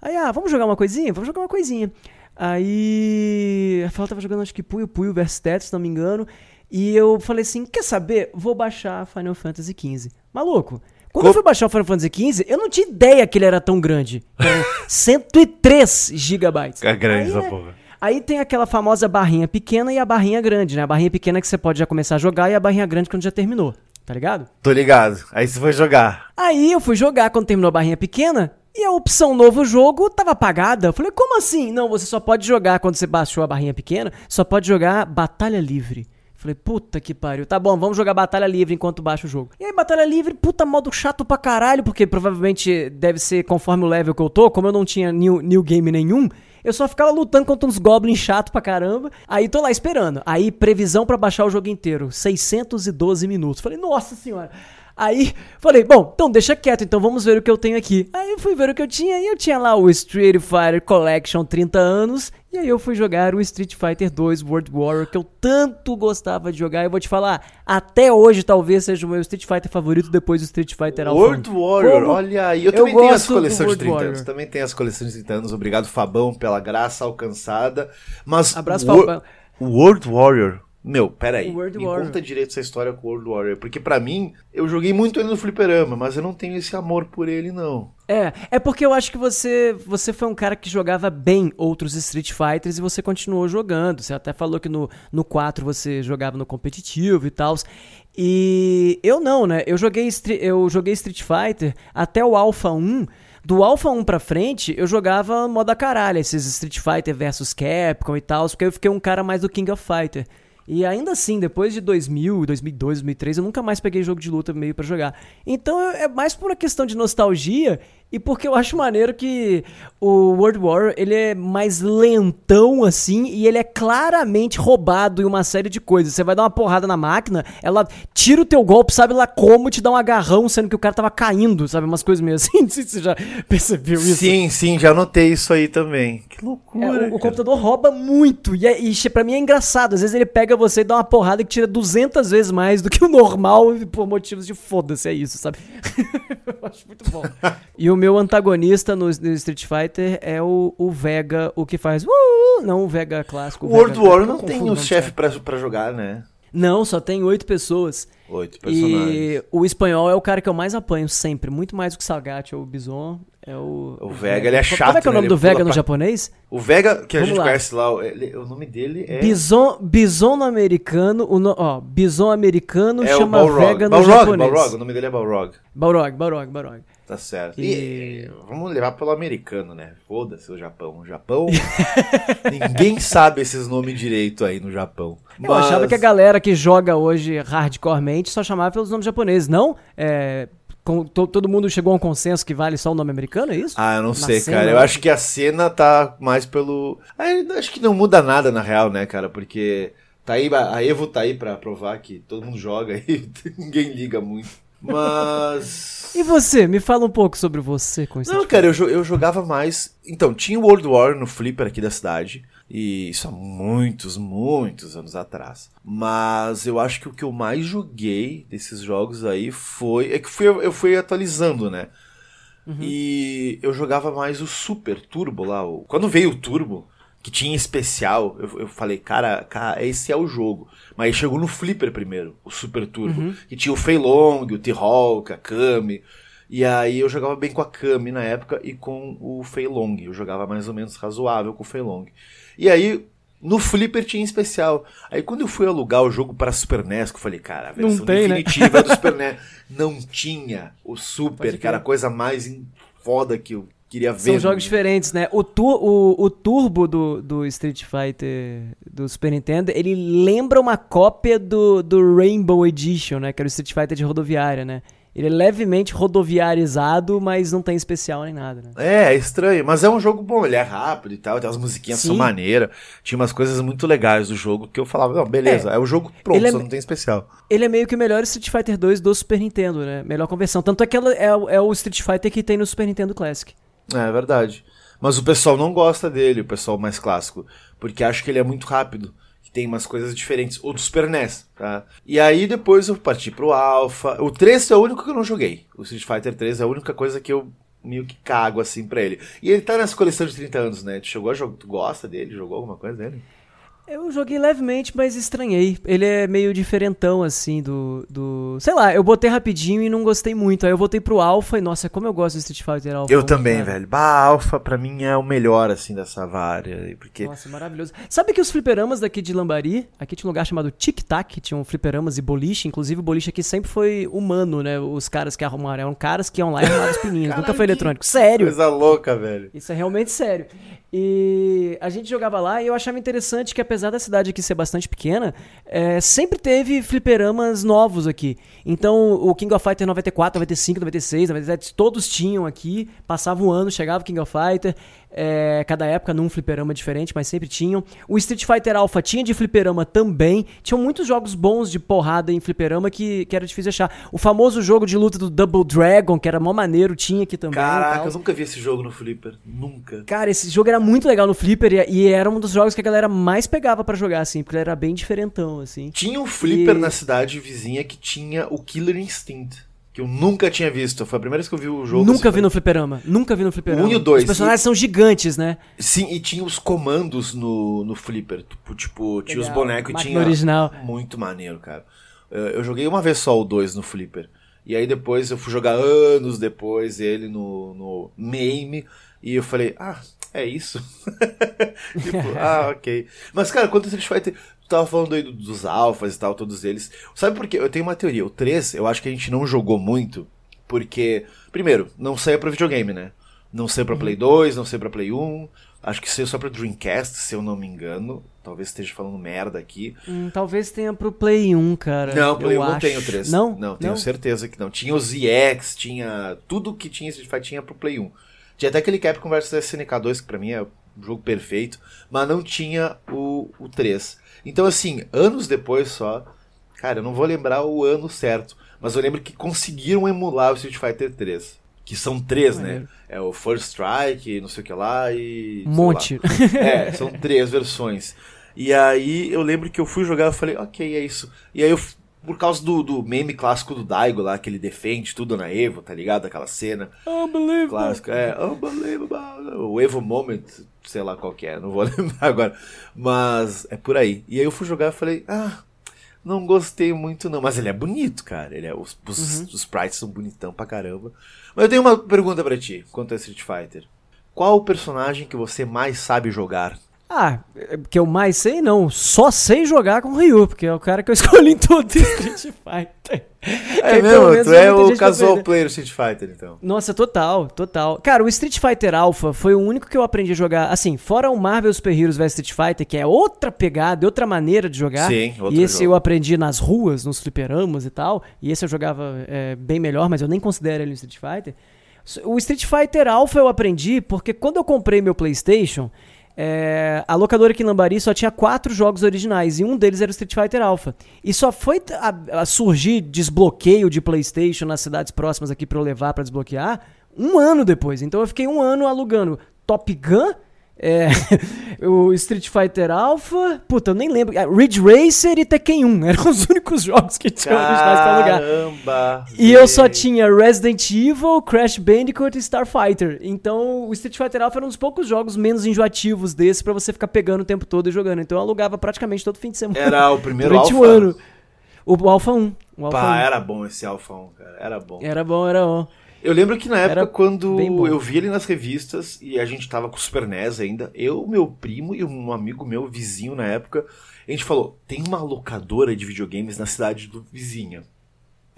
Aí, ah, vamos jogar uma coisinha? Vamos jogar uma coisinha. Aí. A Rafael tava jogando, acho que Puyo Puyo vs Tetris, se não me engano. E eu falei assim: quer saber? Vou baixar Final Fantasy XV. Maluco. Quando Co eu fui baixar o Final Fantasy XV, eu não tinha ideia que ele era tão grande. 103 [laughs] gigabytes. É grande essa né, porra. Aí tem aquela famosa barrinha pequena e a barrinha grande, né? A barrinha pequena que você pode já começar a jogar e a barrinha grande quando já terminou. Tá ligado? Tô ligado. Aí você foi jogar. Aí eu fui jogar quando terminou a barrinha pequena e a opção novo jogo tava apagada. Eu falei, como assim? Não, você só pode jogar quando você baixou a barrinha pequena, só pode jogar Batalha Livre. Falei, puta que pariu. Tá bom, vamos jogar Batalha Livre enquanto baixa o jogo. E aí, Batalha Livre, puta modo chato pra caralho, porque provavelmente deve ser conforme o level que eu tô, como eu não tinha new, new game nenhum. Eu só ficava lutando contra uns goblins chato pra caramba. Aí tô lá esperando. Aí, previsão para baixar o jogo inteiro: 612 minutos. Falei, nossa senhora. Aí falei, bom, então deixa quieto, então vamos ver o que eu tenho aqui. Aí eu fui ver o que eu tinha e eu tinha lá o Street Fighter Collection 30 anos. E aí eu fui jogar o Street Fighter 2 World Warrior, que eu tanto gostava de jogar. E eu vou te falar, até hoje talvez seja o meu Street Fighter favorito depois do Street Fighter Alpha. World Warrior, Como? olha aí. Eu, eu também tenho as coleções de 30 Warrior. anos. Também tenho as coleções de 30 anos. Obrigado, Fabão, pela graça alcançada. Mas Abraço, Fabão. World Warrior meu, peraí. World me Warrior. conta direito essa história com o World Warrior. Porque para mim, eu joguei muito ele no fliperama, mas eu não tenho esse amor por ele, não. É, é porque eu acho que você você foi um cara que jogava bem outros Street Fighters e você continuou jogando. Você até falou que no, no 4 você jogava no competitivo e tal. E eu não, né? Eu joguei, eu joguei Street Fighter até o Alpha 1. Do Alpha 1 pra frente, eu jogava moda caralho, esses Street Fighter versus Capcom e tal, porque eu fiquei um cara mais do King of Fighter. E ainda assim, depois de 2000, 2002, 2003, eu nunca mais peguei jogo de luta meio para jogar. Então é mais por uma questão de nostalgia e porque eu acho maneiro que o World War ele é mais lentão assim e ele é claramente roubado em uma série de coisas. Você vai dar uma porrada na máquina, ela tira o teu golpe, sabe lá como, te dá um agarrão, sendo que o cara tava caindo, sabe? Umas coisas meio assim. [laughs] Não sei se você já percebeu isso. Sim, sim, já notei isso aí também. Que loucura. É, o, o, computador rouba muito e, é, e pra mim é engraçado. Às vezes ele pega você e dá uma porrada que tira 200 vezes mais do que o normal [laughs] por motivos de foda-se, é isso, sabe? [laughs] eu acho muito bom. E o meu antagonista no, no Street Fighter é o, o, Vega, o que faz. Uh, não o Vega clássico. O World War não tem o chefe pra, pra jogar, né? Não, só tem oito pessoas. Oito personagens. E o espanhol é o cara que eu mais apanho sempre, muito mais do que o Sagat ou o Bison. É o, o Vega, ele é chato. Como é que é o nome né? do Vega no pra... japonês? O Vega, que a Vamos gente lá. conhece lá, ele, o nome dele é. Bison, bison americano, o no, ó, Bison americano é chama Vega no Balrog, japonês. Balrog, o nome dele é Balrog. Balrog, Balrog, Balrog. Tá certo. E... e... vamos levar pelo americano, né? Foda-se o Japão. O Japão. [laughs] ninguém sabe esses nomes direito aí no Japão. Mas... Eu achava que a galera que joga hoje hardcoremente só chamava pelos nomes japoneses, não? É, com, to, todo mundo chegou a um consenso que vale só o nome americano, é isso? Ah, eu não na sei, cena, cara. Eu acho que a cena tá mais pelo. Ah, acho que não muda nada na real, né, cara? Porque tá aí, a Evo tá aí pra provar que todo mundo joga [laughs] e ninguém liga muito. Mas. [laughs] e você? Me fala um pouco sobre você com isso. Não, cara, eu, eu jogava mais. Então, tinha o World War no Flipper aqui da cidade. E isso há muitos, muitos anos atrás. Mas eu acho que o que eu mais joguei desses jogos aí foi. É que fui, eu fui atualizando, né? Uhum. E eu jogava mais o Super Turbo lá. O... Quando veio o Turbo, que tinha especial, eu, eu falei, cara, cara, esse é o jogo. Mas chegou no Flipper primeiro, o Super Turbo, uhum. que tinha o Fei Long, o T-Hulk, a Kami. E aí eu jogava bem com a Kami na época e com o Fei Long. Eu jogava mais ou menos razoável com o Fei Long. E aí no Flipper tinha especial. Aí quando eu fui alugar o jogo para Super NES, eu falei, cara, a versão tem, né? definitiva né? do Super NES não tinha o Super, que era a coisa mais foda que eu queria ver. São jogos diferentes, né? O, tu, o, o turbo do, do Street Fighter do Super Nintendo, ele lembra uma cópia do, do Rainbow Edition, né? Que era o Street Fighter de rodoviária, né? Ele é levemente rodoviarizado, mas não tem especial nem nada, né? É, é estranho, mas é um jogo bom, ele é rápido e tal, tem umas musiquinhas Sim. são maneiras, tinha umas coisas muito legais do jogo que eu falava, não, beleza, é, é o jogo pronto, é, só não tem especial. Ele é meio que o melhor Street Fighter 2 do Super Nintendo, né? Melhor conversão. Tanto é que é, é o Street Fighter que tem no Super Nintendo Classic. É, verdade. Mas o pessoal não gosta dele, o pessoal mais clássico, porque acha que ele é muito rápido. que tem umas coisas diferentes, ou do Super NES, tá? E aí depois eu parti pro Alpha. O 3 é o único que eu não joguei. O Street Fighter 3 é a única coisa que eu meio que cago assim pra ele. E ele tá nessa coleção de 30 anos, né? Tu chegou a jogar, tu gosta dele? Jogou alguma coisa dele? Eu joguei levemente, mas estranhei. Ele é meio diferentão, assim, do, do. Sei lá, eu botei rapidinho e não gostei muito. Aí eu voltei pro Alpha e, nossa, como eu gosto do Street Fighter Alpha. Eu também, cara. velho. Bah, Alpha pra mim é o melhor, assim, dessa vária. Porque... Nossa, maravilhoso. Sabe que os fliperamas daqui de Lambari, aqui tinha um lugar chamado Tic Tac, tinham fliperamas e boliche. Inclusive, o boliche aqui sempre foi humano, né? Os caras que arrumaram. Eram caras que iam lá e arrumavam os pininhos. Nunca foi eletrônico. Sério. Coisa louca, velho. Isso é realmente sério. E a gente jogava lá e eu achava interessante que, apesar da cidade aqui ser bastante pequena, é, sempre teve fliperamas novos aqui. Então, o King of Fighter 94, 95, 96, 97, todos tinham aqui. Passava um ano, chegava o King of Fighter. É, cada época num fliperama diferente, mas sempre tinham. O Street Fighter Alpha tinha de fliperama também. Tinham muitos jogos bons de porrada em fliperama que, que era difícil achar. O famoso jogo de luta do Double Dragon, que era mó maneiro, tinha aqui também. Caraca, eu nunca vi esse jogo no Flipper. Nunca. Cara, esse jogo era muito legal no Flipper e, e era um dos jogos que a galera mais pegava para jogar, assim, porque ele era bem diferentão, assim. Tinha um Flipper e... na cidade vizinha que tinha o Killer Instinct eu nunca tinha visto. Foi a primeira vez que eu vi o jogo. Nunca assim, vi no fliperama. Nunca vi no fliperama. Um e o dois. Os personagens e... são gigantes, né? Sim, e tinha os comandos no, no flipper. Tipo, tipo tinha os bonecos e tinha. original. Muito maneiro, cara. Eu joguei uma vez só o 2 no flipper. E aí depois eu fui jogar anos depois ele no, no MAME. E eu falei, ah, é isso? [laughs] tipo, [laughs] ah, ok. Mas, cara, quanto Street Fighter tava falando aí dos alfas e tal, todos eles. Sabe por quê? Eu tenho uma teoria. O 3, eu acho que a gente não jogou muito, porque, primeiro, não saiu pra videogame, né? Não saiu pra uhum. Play 2, não saiu pra Play 1. Acho que saiu só pra Dreamcast, se eu não me engano. Talvez esteja falando merda aqui. Hum, talvez tenha pro Play 1, cara. Não, Play eu 1 acho. não tem o 3. Não? Não, tenho não? certeza que não. Tinha os EX, tinha. Tudo que tinha Street Fighter tinha pro Play 1. Tinha até aquele Capcom vs SNK 2, que pra mim é o jogo perfeito. Mas não tinha o, o 3. Então, assim, anos depois só, cara, eu não vou lembrar o ano certo, mas eu lembro que conseguiram emular o Street Fighter 3. Que são três, né? É o First Strike, não sei o que lá e. Um monte. [laughs] É, são três versões. E aí eu lembro que eu fui jogar e falei, ok, é isso. E aí eu, por causa do, do meme clássico do Daigo lá, que ele defende tudo na Evo, tá ligado? Aquela cena. Unbelievable. Clássica, é, unbelievable. O Evo Moment, sei lá qual que é, não vou [laughs] lembrar agora. Mas é por aí. E aí eu fui jogar e falei, ah, não gostei muito não. Mas ele é bonito, cara. Ele é, os, os, uhum. os sprites são bonitão pra caramba. Mas eu tenho uma pergunta para ti, quanto a Street Fighter. Qual o personagem que você mais sabe jogar? Ah, que eu mais sei não, só sei jogar com o Ryu, porque é o cara que eu [laughs] escolhi em todo Street Fighter. É, é mesmo, tu é o casual player Street Fighter, então. Nossa, total, total. Cara, o Street Fighter Alpha foi o único que eu aprendi a jogar, assim, fora o Marvel Super Heroes vs Street Fighter, que é outra pegada, outra maneira de jogar. Sim, outro E esse jogo. eu aprendi nas ruas, nos fliperamas e tal, e esse eu jogava é, bem melhor, mas eu nem considero ele um Street Fighter. O Street Fighter Alpha eu aprendi porque quando eu comprei meu PlayStation, é, a locadora aqui em Lambari só tinha quatro jogos originais e um deles era o Street Fighter Alpha. E só foi a, a surgir desbloqueio de PlayStation nas cidades próximas aqui para eu levar para desbloquear um ano depois. Então eu fiquei um ano alugando Top Gun é, [laughs] o Street Fighter Alpha, puta, eu nem lembro. Ah, Ridge Racer e Tekken 1 [laughs] eram os únicos jogos que tinham originais pra alugar. Caramba! E eu só tinha Resident Evil, Crash Bandicoot e Starfighter. Então, o Street Fighter Alpha era um dos poucos jogos menos enjoativos desse para você ficar pegando o tempo todo e jogando. Então, eu alugava praticamente todo fim de semana. Era o primeiro Alpha? um ano. O Alpha 1. O Alpha Pá, 1. era bom esse Alpha 1, cara. Era bom. Era bom, era bom. Eu lembro que na época, Era quando eu vi ele nas revistas e a gente tava com o Super NES ainda, eu, meu primo e um amigo meu, vizinho na época, a gente falou: tem uma locadora de videogames na cidade do vizinha,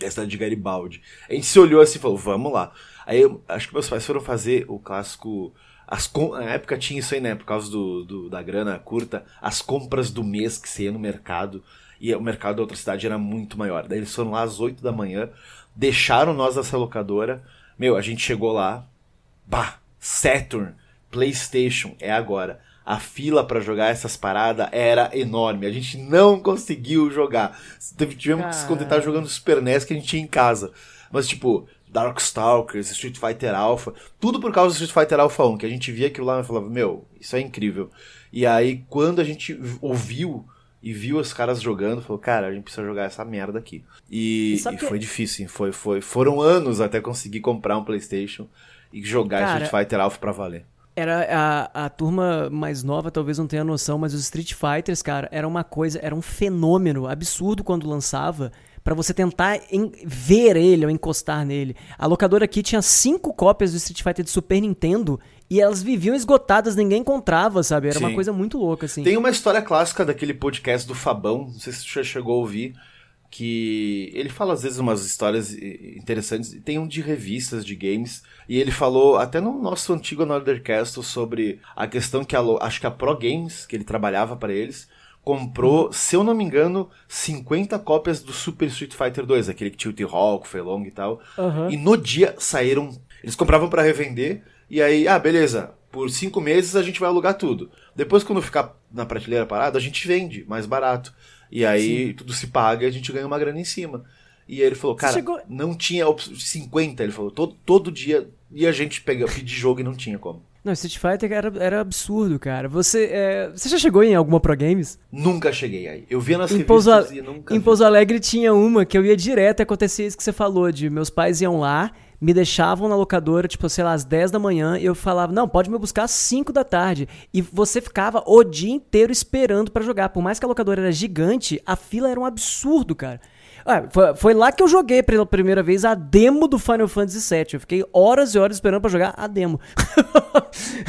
na cidade de Garibaldi. A gente se olhou assim e falou: vamos lá. Aí eu, acho que meus pais foram fazer o clássico. As com... Na época tinha isso aí, né? Por causa do, do, da grana curta, as compras do mês que você ia no mercado. E o mercado da outra cidade era muito maior. Daí eles foram lá às 8 da manhã, deixaram nós nessa locadora. Meu, a gente chegou lá. Bah! Saturn, PlayStation, é agora. A fila para jogar essas paradas era enorme. A gente não conseguiu jogar. Tivemos que se contentar jogando Super NES que a gente tinha em casa. Mas, tipo, Darkstalkers, Street Fighter Alpha, tudo por causa do Street Fighter Alpha 1, que a gente via aquilo lá e falava, meu, isso é incrível. E aí, quando a gente ouviu e viu os caras jogando, falou, cara, a gente precisa jogar essa merda aqui. E, E que- foi difícil, foi, foi, foram anos até conseguir comprar um Playstation e jogar Cara, Street Fighter Alpha pra valer. Era a, a turma mais nova, talvez não tenha noção, mas os Street Fighters, cara, era uma coisa, era um fenômeno absurdo quando lançava. Pra você tentar em- ver ele ou encostar nele. A locadora aqui tinha cinco cópias do Street Fighter de Super Nintendo e elas viviam esgotadas, ninguém encontrava, sabe? Era uma Sim. coisa muito louca, assim. Tem uma história clássica daquele podcast do Fabão, não sei se você já chegou a ouvir, que ele fala às vezes umas histórias interessantes, tem um de revistas de games, e ele falou até no nosso antigo Anothercast sobre a questão que a, acho que a Pro Games, que ele trabalhava para eles, comprou, se eu não me engano, 50 cópias do Super Street Fighter 2, aquele que tinha o T-Hawk, Feilong e tal, e no dia saíram. Eles compravam pra revender. E aí, ah, beleza. Por cinco meses a gente vai alugar tudo. Depois, quando ficar na prateleira parada, a gente vende mais barato. E aí tudo se paga e a gente ganha uma grana em cima. E aí ele falou, cara, chegou- não tinha op- 50, ele falou, todo, todo dia ia a gente pegar, pedir jogo e não tinha como. Não, Street Fighter era, era absurdo, cara. Você, é, você já chegou em alguma Pro Games? Nunca cheguei aí. Eu via nas Em revistas e nunca em vi. Pouso Alegre tinha uma que eu ia direto e acontecia isso que você falou, de meus pais iam lá, me deixavam na locadora, tipo, sei lá, às 10 da manhã, e eu falava, não, pode me buscar às 5 da tarde. E você ficava o dia inteiro esperando pra jogar. Por mais que a locadora era gigante, a fila era um absurdo, cara. Ah, foi, foi lá que eu joguei pela primeira vez a demo do Final Fantasy VII. Eu fiquei horas e horas esperando pra jogar a demo. [laughs]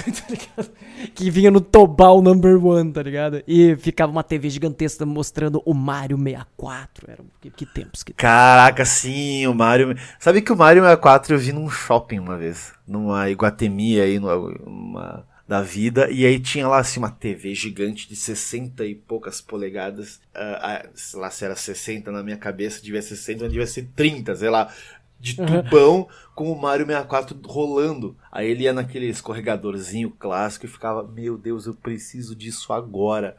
Tá ligado? Que vinha no Tobal Number One, tá ligado? E ficava uma TV gigantesca mostrando o Mario 64. Era, que, que tempos que Caraca, sim, o Mario. Sabe que o Mario 64 eu vi num shopping uma vez, numa Iguatemi aí, numa, da vida, e aí tinha lá assim uma TV gigante de 60 e poucas polegadas, ah, ah, sei lá se era 60 na minha cabeça, devia ser 60, mas devia ser 30, sei lá, de tubão com o Mario 64 rolando. Aí ele ia naquele escorregadorzinho clássico e ficava, meu Deus, eu preciso disso agora.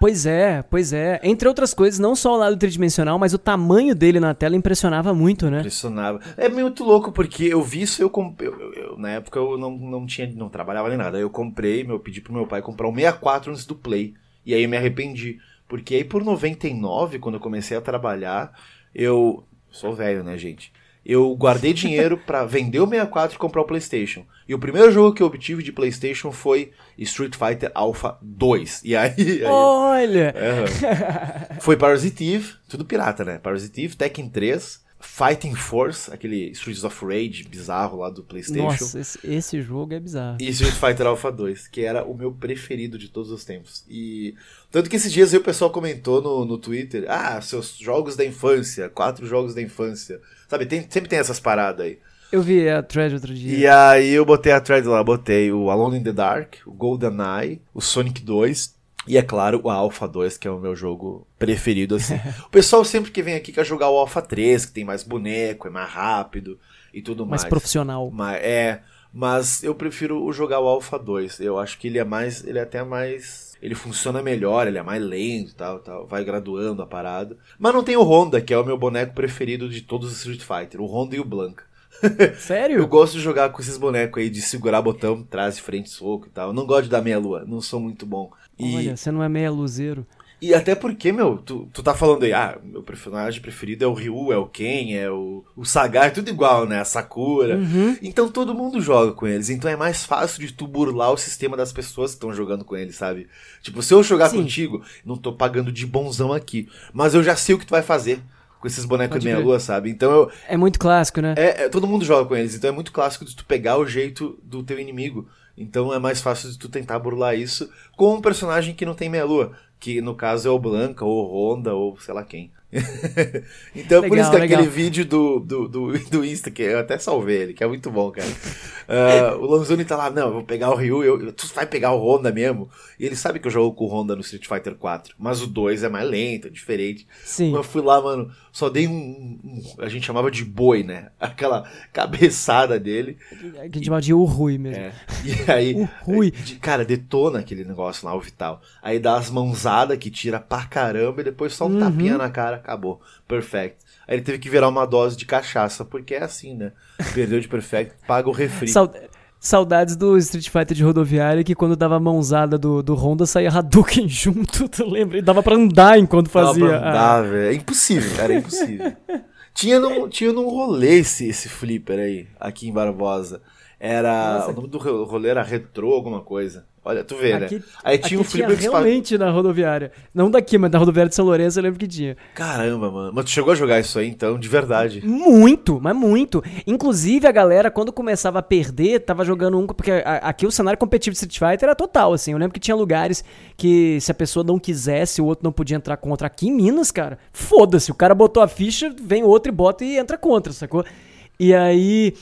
Pois é, pois é. Entre outras coisas, não só o lado tridimensional, mas o tamanho dele na tela impressionava muito, né? Impressionava. É muito louco, porque eu vi isso, eu comprei. Na época eu não, não tinha, não trabalhava nem nada. Aí eu comprei, eu pedi pro meu pai comprar um 64 antes do Play. E aí eu me arrependi. Porque aí por 99, quando eu comecei a trabalhar, eu. Sou velho, né, gente? Eu guardei dinheiro [laughs] pra vender o 64 e comprar o PlayStation. E o primeiro jogo que eu obtive de PlayStation foi Street Fighter Alpha 2. E aí. aí Olha! Foi Parasitive, tudo pirata, né? Parasitive, Tekken 3, Fighting Force, aquele Streets of Rage bizarro lá do PlayStation. Nossa, esse, esse jogo é bizarro. E Street Fighter Alpha 2, que era o meu preferido de todos os tempos. E tanto que esses dias aí o pessoal comentou no, no Twitter: Ah, seus jogos da infância, quatro jogos da infância. Sabe, tem- sempre tem essas paradas aí. Eu vi a thread outro dia. E aí eu botei a thread lá, botei o Alone in the Dark, o GoldenEye, o Sonic 2 e, é claro, o Alpha 2, que é o meu jogo preferido, assim. o pessoal sempre que vem aqui quer jogar o Alpha 3, que tem mais boneco, é mais rápido e tudo mais. mais profissional. Mas, é, mas eu prefiro jogar o Alpha 2. Eu acho que ele é mais, ele é até mais... Ele funciona melhor, ele é mais lento e tal, tal, vai graduando a parada. Mas não tem o Honda, que é o meu boneco preferido de todos os Street Fighter, o Honda e o Blanca. [laughs] Sério? Eu gosto de jogar com esses bonecos aí, de segurar botão, trás e frente, soco e tal. Eu não gosto de dar meia lua, não sou muito bom. E, Olha, você não é meia luzeiro. e até porque, meu, tu, tu tá falando aí, ah, meu personagem preferido é o Ryu, é o Ken, é o, o Sagar, é tudo igual, né? A Sakura. Uhum. Então todo mundo joga com eles. Então é mais fácil de tu burlar o sistema das pessoas que estão jogando com eles, sabe? Tipo, se eu jogar Sim. contigo, não tô pagando de bonzão aqui. Mas eu já sei o que tu vai fazer com esses bonecos de meia crer. lua, sabe? Então eu, É muito clássico, né? é, é, todo mundo joga com eles, então é muito clássico de tu pegar o jeito do teu inimigo. Então é mais fácil de tu tentar burlar isso com um personagem que não tem meia lua, que no caso é o Blanca, ou Honda, ou sei lá quem. [laughs] então por Legal, isso que legal. aquele vídeo do, do, do, do Insta, que eu até salvei ele, que é muito bom, cara. Ah, o Lanzoni tá lá, não, eu vou pegar o Ryu, eu, eu- tu vai pegar o Honda mesmo? E ele sabe que eu jogo com o Honda no Street Fighter 4, mas o 2 é mais lento, é diferente. Sim. Eu fui lá, mano, só dei um, um- A gente chamava de boi, né? [laughs] Aquela cabeçada dele. Que a gente chama de Urrui mesmo. É. E aí. [laughs] O Rui. de- Cara, detona aquele negócio lá, o Vital. Aí dá as mãozadas que tira pra caramba e depois só um Uhum. tapinha na cara, acabou. Perfect. Aí ele teve que virar uma dose de cachaça, porque é assim, né? Perdeu de perfect, [laughs] paga o refri. Sau- Saudades do Street Fighter de rodoviária, que quando dava a mãozada do, do Honda, saía Hadouken [laughs] junto, tu lembra? E dava pra andar enquanto fazia. Dava pra andar, velho. É impossível, cara, é impossível. [laughs] tinha, num, tinha num rolê esse, esse flipper aí, aqui em Barbosa. Era. Nossa, o nome do rolê era Retro alguma coisa. Olha, tu vê, aqui, né? Aí tinha um flipper tinha realmente na rodoviária. Não daqui, mas na rodoviária de São Lourenço eu lembro que tinha. Caramba, mano. Mas tu chegou a jogar isso aí, então, de verdade? Muito, mas muito. Inclusive, a galera, quando começava a perder, tava jogando um... Porque aqui o cenário competitivo de Street Fighter era total, assim. Eu lembro que tinha lugares que se a pessoa não quisesse, o outro não podia entrar contra. Aqui em Minas, cara, foda-se. O cara botou a ficha, vem o outro e bota e entra contra, sacou? E aí,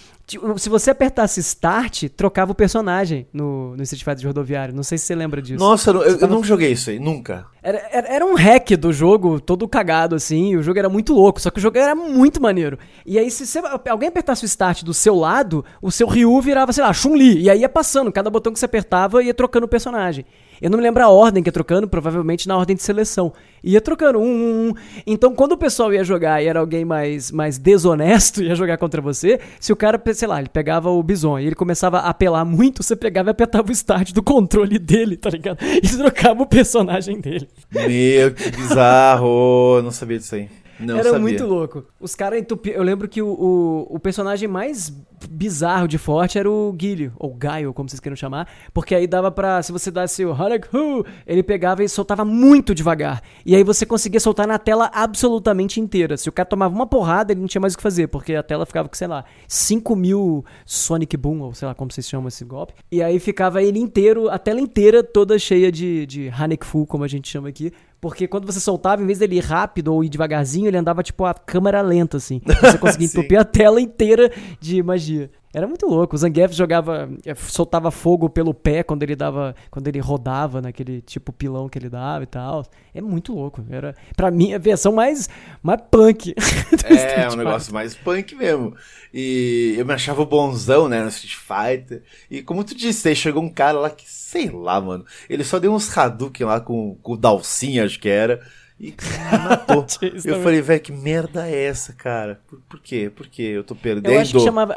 se você apertasse Start, trocava o personagem no, no Street Fighter de rodoviário. Não sei se você lembra disso. Nossa, eu, eu, tava... eu não joguei isso aí, nunca. Era, era, era, um hack do jogo, todo cagado assim. o jogo era muito louco, só que o jogo era muito maneiro. E aí, se você, alguém apertasse o Start do seu lado, o seu Ryu virava, sei lá, Chun-Li. E aí ia passando, cada botão que você apertava ia trocando o personagem. Eu não me lembro a ordem que ia trocando, provavelmente na ordem de seleção. Ia trocando um, um, um. Então, quando o pessoal ia jogar e era alguém mais, mais desonesto, [laughs] ia jogar contra você, se o cara, sei lá, ele pegava o Bison e ele começava a apelar muito, você pegava e apertava o start do controle dele, tá ligado? [laughs] E trocava o personagem dele. Meu, que bizarro! não sabia disso aí. Não Era sabia. muito louco. Os caras entupiam. Eu lembro que o, o, o, personagem mais bizarro de forte era o Guilho, ou Gaio, como vocês queiram chamar. Porque aí dava pra. Se você desse o Hanek Hu, ele pegava e soltava muito devagar. E aí você conseguia soltar na tela absolutamente inteira. Se o cara tomava uma porrada, ele não tinha mais o que fazer, porque a tela ficava com, sei lá, 5 mil Sonic Boom, ou sei lá como vocês chamam esse golpe. E aí ficava ele inteiro, a tela inteira toda cheia de, de Hanek Fu, como a gente chama aqui. Porque quando você soltava, em vez dele ir rápido ou ir devagarzinho, ele andava tipo a câmera lenta, assim. Você conseguia [laughs] entupir a tela inteira de magia. Era muito louco. O Zangief jogava, eh, soltava fogo pelo pé quando ele dava, quando ele rodava naquele tipo pilão que ele dava e tal. É muito louco. Era, para mim, a versão mais, mais punk. [laughs] é, um negócio mais punk mesmo. E eu me achava bonzão, né, no Street Fighter. E como tu disse, aí chegou um cara lá que, sei lá, mano, ele só deu uns Hadouken lá com, com o Dalsin, acho que era. E [laughs] matou. eu falei, velho, que merda é essa, cara? Por, por quê? Por quê? Eu tô perdendo. Eu acho que chamava.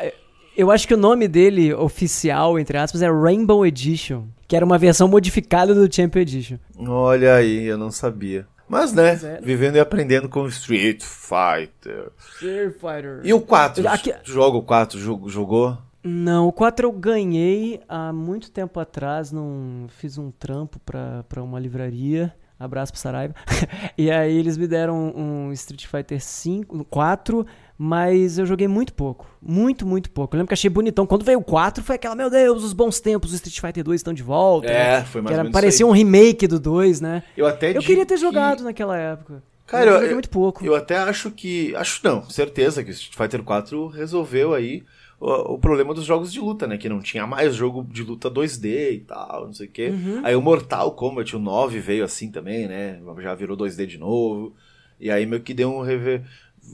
Eu acho que o nome dele, oficial, entre aspas, é Rainbow Edition. Que era uma versão modificada do Champion Edition. Olha aí, eu não sabia. Mas, né, é. vivendo e aprendendo com Street Fighter. Street Fighter. E o 4? Aqui... Joga o 4, jogou? Não, o 4 eu ganhei há muito tempo atrás, num, fiz um trampo pra, pra uma livraria. Abraço pro Saraiva. [laughs] e aí eles me deram um Street Fighter 5, 4 mas eu joguei muito pouco. Muito, muito pouco. Eu lembro que achei bonitão. Quando veio o 4, foi aquela, meu Deus, os bons tempos, o Street Fighter 2 estão de volta. É, foi mais que era, Parecia um remake do 2, né? Eu até Eu queria ter jogado naquela época. Cara, eu, eu joguei muito pouco. Eu até acho que. Acho não, certeza que o Street Fighter 4 resolveu aí o, o, problema dos jogos de luta, né? Que não tinha mais jogo de luta 2D e tal, não sei o quê. Uhum. Aí o Mortal Kombat, o 9 veio assim também, né? Já virou 2D de novo. E aí meio que deu um rever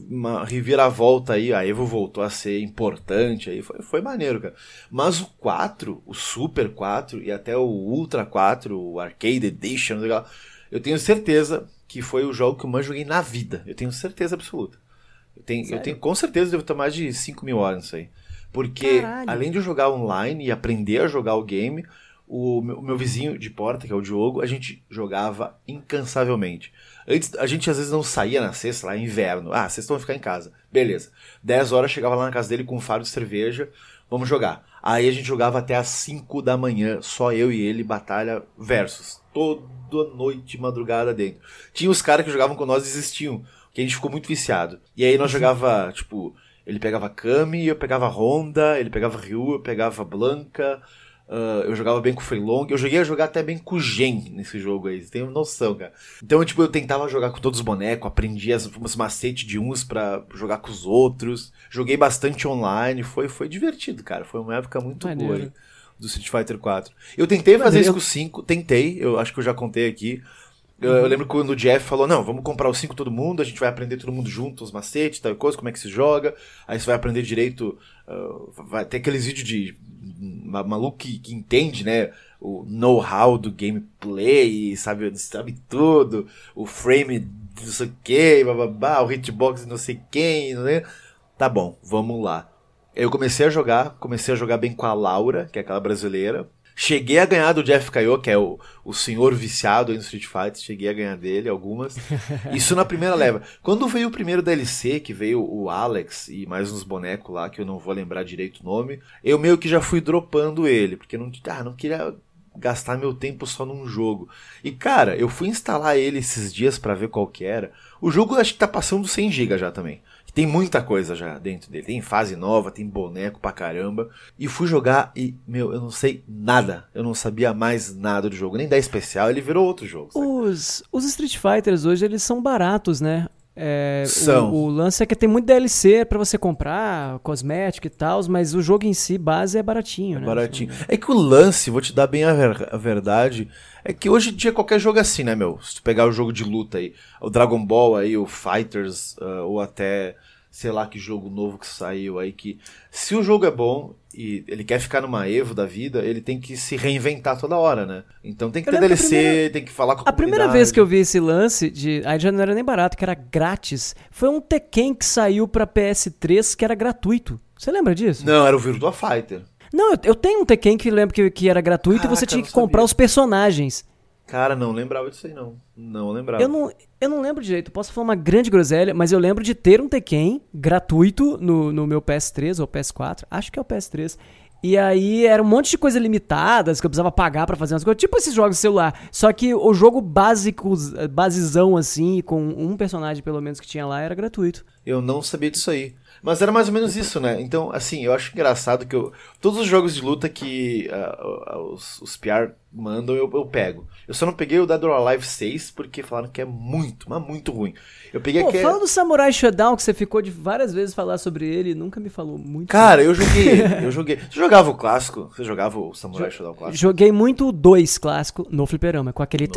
uma reviravolta aí, a Evo voltou a ser importante aí, foi, foi maneiro, cara. Mas o 4, o Super 4 e até o Ultra 4, o Arcade Edition, eu tenho certeza que foi o jogo que eu mais joguei na vida. Eu tenho certeza absoluta. Eu tenho, eu tenho com certeza devo ter mais de 5 mil horas nisso aí. Porque Caralho. além de jogar online e aprender a jogar o game, o meu, o meu vizinho de porta, que é o Diogo, a gente jogava incansavelmente. Antes, a gente às vezes não saía na sexta, lá inverno. Ah, vocês vão ficar em casa. Beleza. 10 horas chegava lá na casa dele com um faro de cerveja. Vamos jogar. Aí a gente jogava até as 5 da manhã, só eu e ele, batalha versus. Toda noite, madrugada dentro. Tinha os caras que jogavam com nós e desistiam, que a gente ficou muito viciado. E aí nós jogava, tipo, ele pegava Kami, eu pegava Honda, ele pegava Ryu, eu pegava Blanca, Uh, eu jogava bem com o Freelong, eu joguei a jogar até bem com o Gen nesse jogo aí, você tem noção, cara. Então, tipo, eu tentava jogar com todos os bonecos, aprendi as, os macetes de uns para jogar com os outros, joguei bastante online, foi, foi divertido, cara. Foi uma época muito Maneiro. boa do Street Fighter 4. Eu tentei fazer isso com o 5, tentei, eu acho que eu já contei aqui. Eu, eu, lembro quando o Jeff falou: não, vamos comprar os 5 todo mundo, a gente vai aprender todo mundo junto, os macetes, tal coisa, como é que se joga. Aí você vai aprender direito. Uh, vai ter aqueles vídeos de maluco que, que entende, né? O know-how do gameplay, sabe, sabe tudo, o frame não sei o que, bababá, o hitbox não sei quem, né? Tá bom, vamos lá. Eu comecei a jogar, comecei a jogar bem com a Laura, que é aquela brasileira. Cheguei a ganhar do Jeff Caio, que é o, o senhor viciado em Street Fighter. Cheguei a ganhar dele algumas. [laughs] Isso na primeira leva. Quando veio o primeiro DLC, que veio o Alex e mais uns bonecos lá, que eu não vou lembrar direito o nome, eu meio que já fui dropando ele, porque não, ah, não queria gastar meu tempo só num jogo. E cara, eu fui instalar ele esses dias para ver qual que era. O jogo acho que tá passando 100 GB já também. Tem muita coisa já dentro dele. Tem fase nova, tem boneco pra caramba. E fui jogar e, meu, eu não sei nada. Eu não sabia mais nada do jogo. Nem da especial, ele virou outro jogo. Os, os Street Fighters hoje, eles são baratos, né? É, São. O, o lance é que tem muito DLC pra você comprar, cosmético e tal, mas o jogo em si, base, é baratinho, né? Baratinho. É que o lance, vou te dar bem a, ver- a verdade, é que hoje em dia qualquer jogo é assim, né, meu? Se tu pegar o jogo de luta aí, o Dragon Ball aí, o Fighters, ah, ou até, sei lá que jogo novo que saiu aí, que se o jogo é bom e ele quer ficar numa Evo da vida, ele tem que se reinventar toda hora, né? Então tem que Eu ter DLC, primeira- tem que falar com a A primeira vez que eu vi esse lance de. Aí já não era nem barato, que era grátis. Foi um Tekken que saiu pra PS3 que era gratuito. Você lembra disso? Não, era o Virtua Fighter. Não, eu, eu tenho um Tekken que lembro que, que era gratuito e você tinha que comprar os personagens. Cara, não lembrava disso aí, não. Não lembrava. Eu não, eu não lembro direito, posso falar uma grande groselha, mas eu lembro de ter um Tekken gratuito no, no meu PS3 ou PS4, acho que é o PS3. E aí era um monte de coisa limitadas que eu precisava pagar pra fazer umas coisas, tipo esses jogos de celular. Só que o jogo básico, basizão assim, com um personagem pelo menos que tinha lá, era gratuito. Eu não sabia disso aí. Mas era mais ou menos isso, né? Então, assim, eu acho engraçado que eu. Todos os jogos de luta que ah, os, os PR mandam, eu, eu pego. Eu só não peguei o Dead or Alive 6 porque falaram que é muito, mas muito ruim. Eu peguei Pô, que é- fala do Samurai Shodown, que você ficou de várias vezes falar sobre ele e nunca me falou muito. Cara, eu joguei ele, eu joguei. Você jogava o clássico? Você jogava o Samurai Shodown clássico? Joguei muito o 2 clássico no fliperama, com aquele...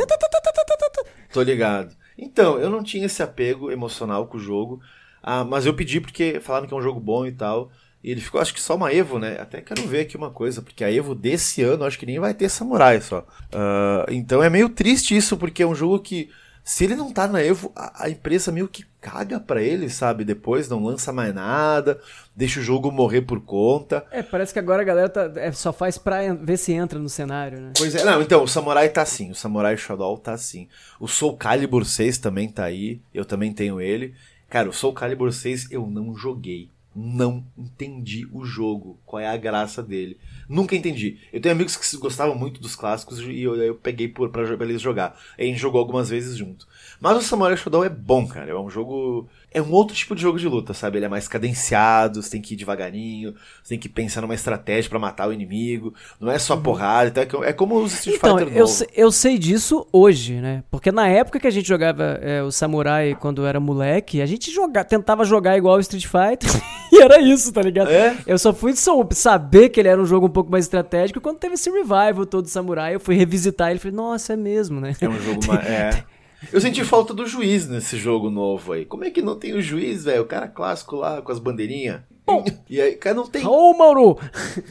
Tô ligado. Então, eu não tinha esse apego emocional com o jogo, ah, mas eu pedi porque falaram que é um jogo bom e tal. E ele ficou, acho que só uma Evo, né? Até quero ver aqui uma coisa, porque a Evo desse ano acho que nem vai ter Samurai só. Ah, então é meio triste isso, porque é um jogo que, se ele não tá na Evo, a, a empresa meio que caga pra ele, sabe? Depois não lança mais nada, deixa o jogo morrer por conta. É, parece que agora a galera tá- é, só faz pra ver se entra no cenário, né? Pois é, não, então, o Samurai tá assim, o Samurai Shodown tá assim. O Soul Calibur 6 também tá aí, eu também tenho ele. Cara, o Soul Calibur 6 eu não joguei. Não entendi o jogo, qual é a graça dele. Nunca entendi. Eu tenho amigos que gostavam muito dos clássicos e eu, eu peguei por, pra, pra eles jogar. A gente jogou algumas vezes junto. Mas o Samurai Shodown é bom, cara. É um jogo. É um outro tipo de jogo de luta, sabe? Ele é mais cadenciado, você tem que ir devagarinho, você tem que pensar numa estratégia pra matar o inimigo. Não é só porrada. Então é é como os Street Então, Fighter eu, novo. eu sei disso hoje, né? Porque na época que a gente jogava é, o Samurai quando era moleque, a gente joga, tentava jogar igual o Street Fighter [laughs] e era isso, tá ligado? É? Eu só fui saber que ele era um jogo um pouco mais estratégico quando teve esse revival todo do Samurai. Eu fui revisitar ele e falei, nossa, é mesmo, né? É um jogo [laughs] mais. É. Eu senti falta do juiz nesse jogo novo aí. Como é que não tem o juiz, velho? O cara clássico lá com as bandeirinhas. E aí, cara, não tem. Ô, Mauro!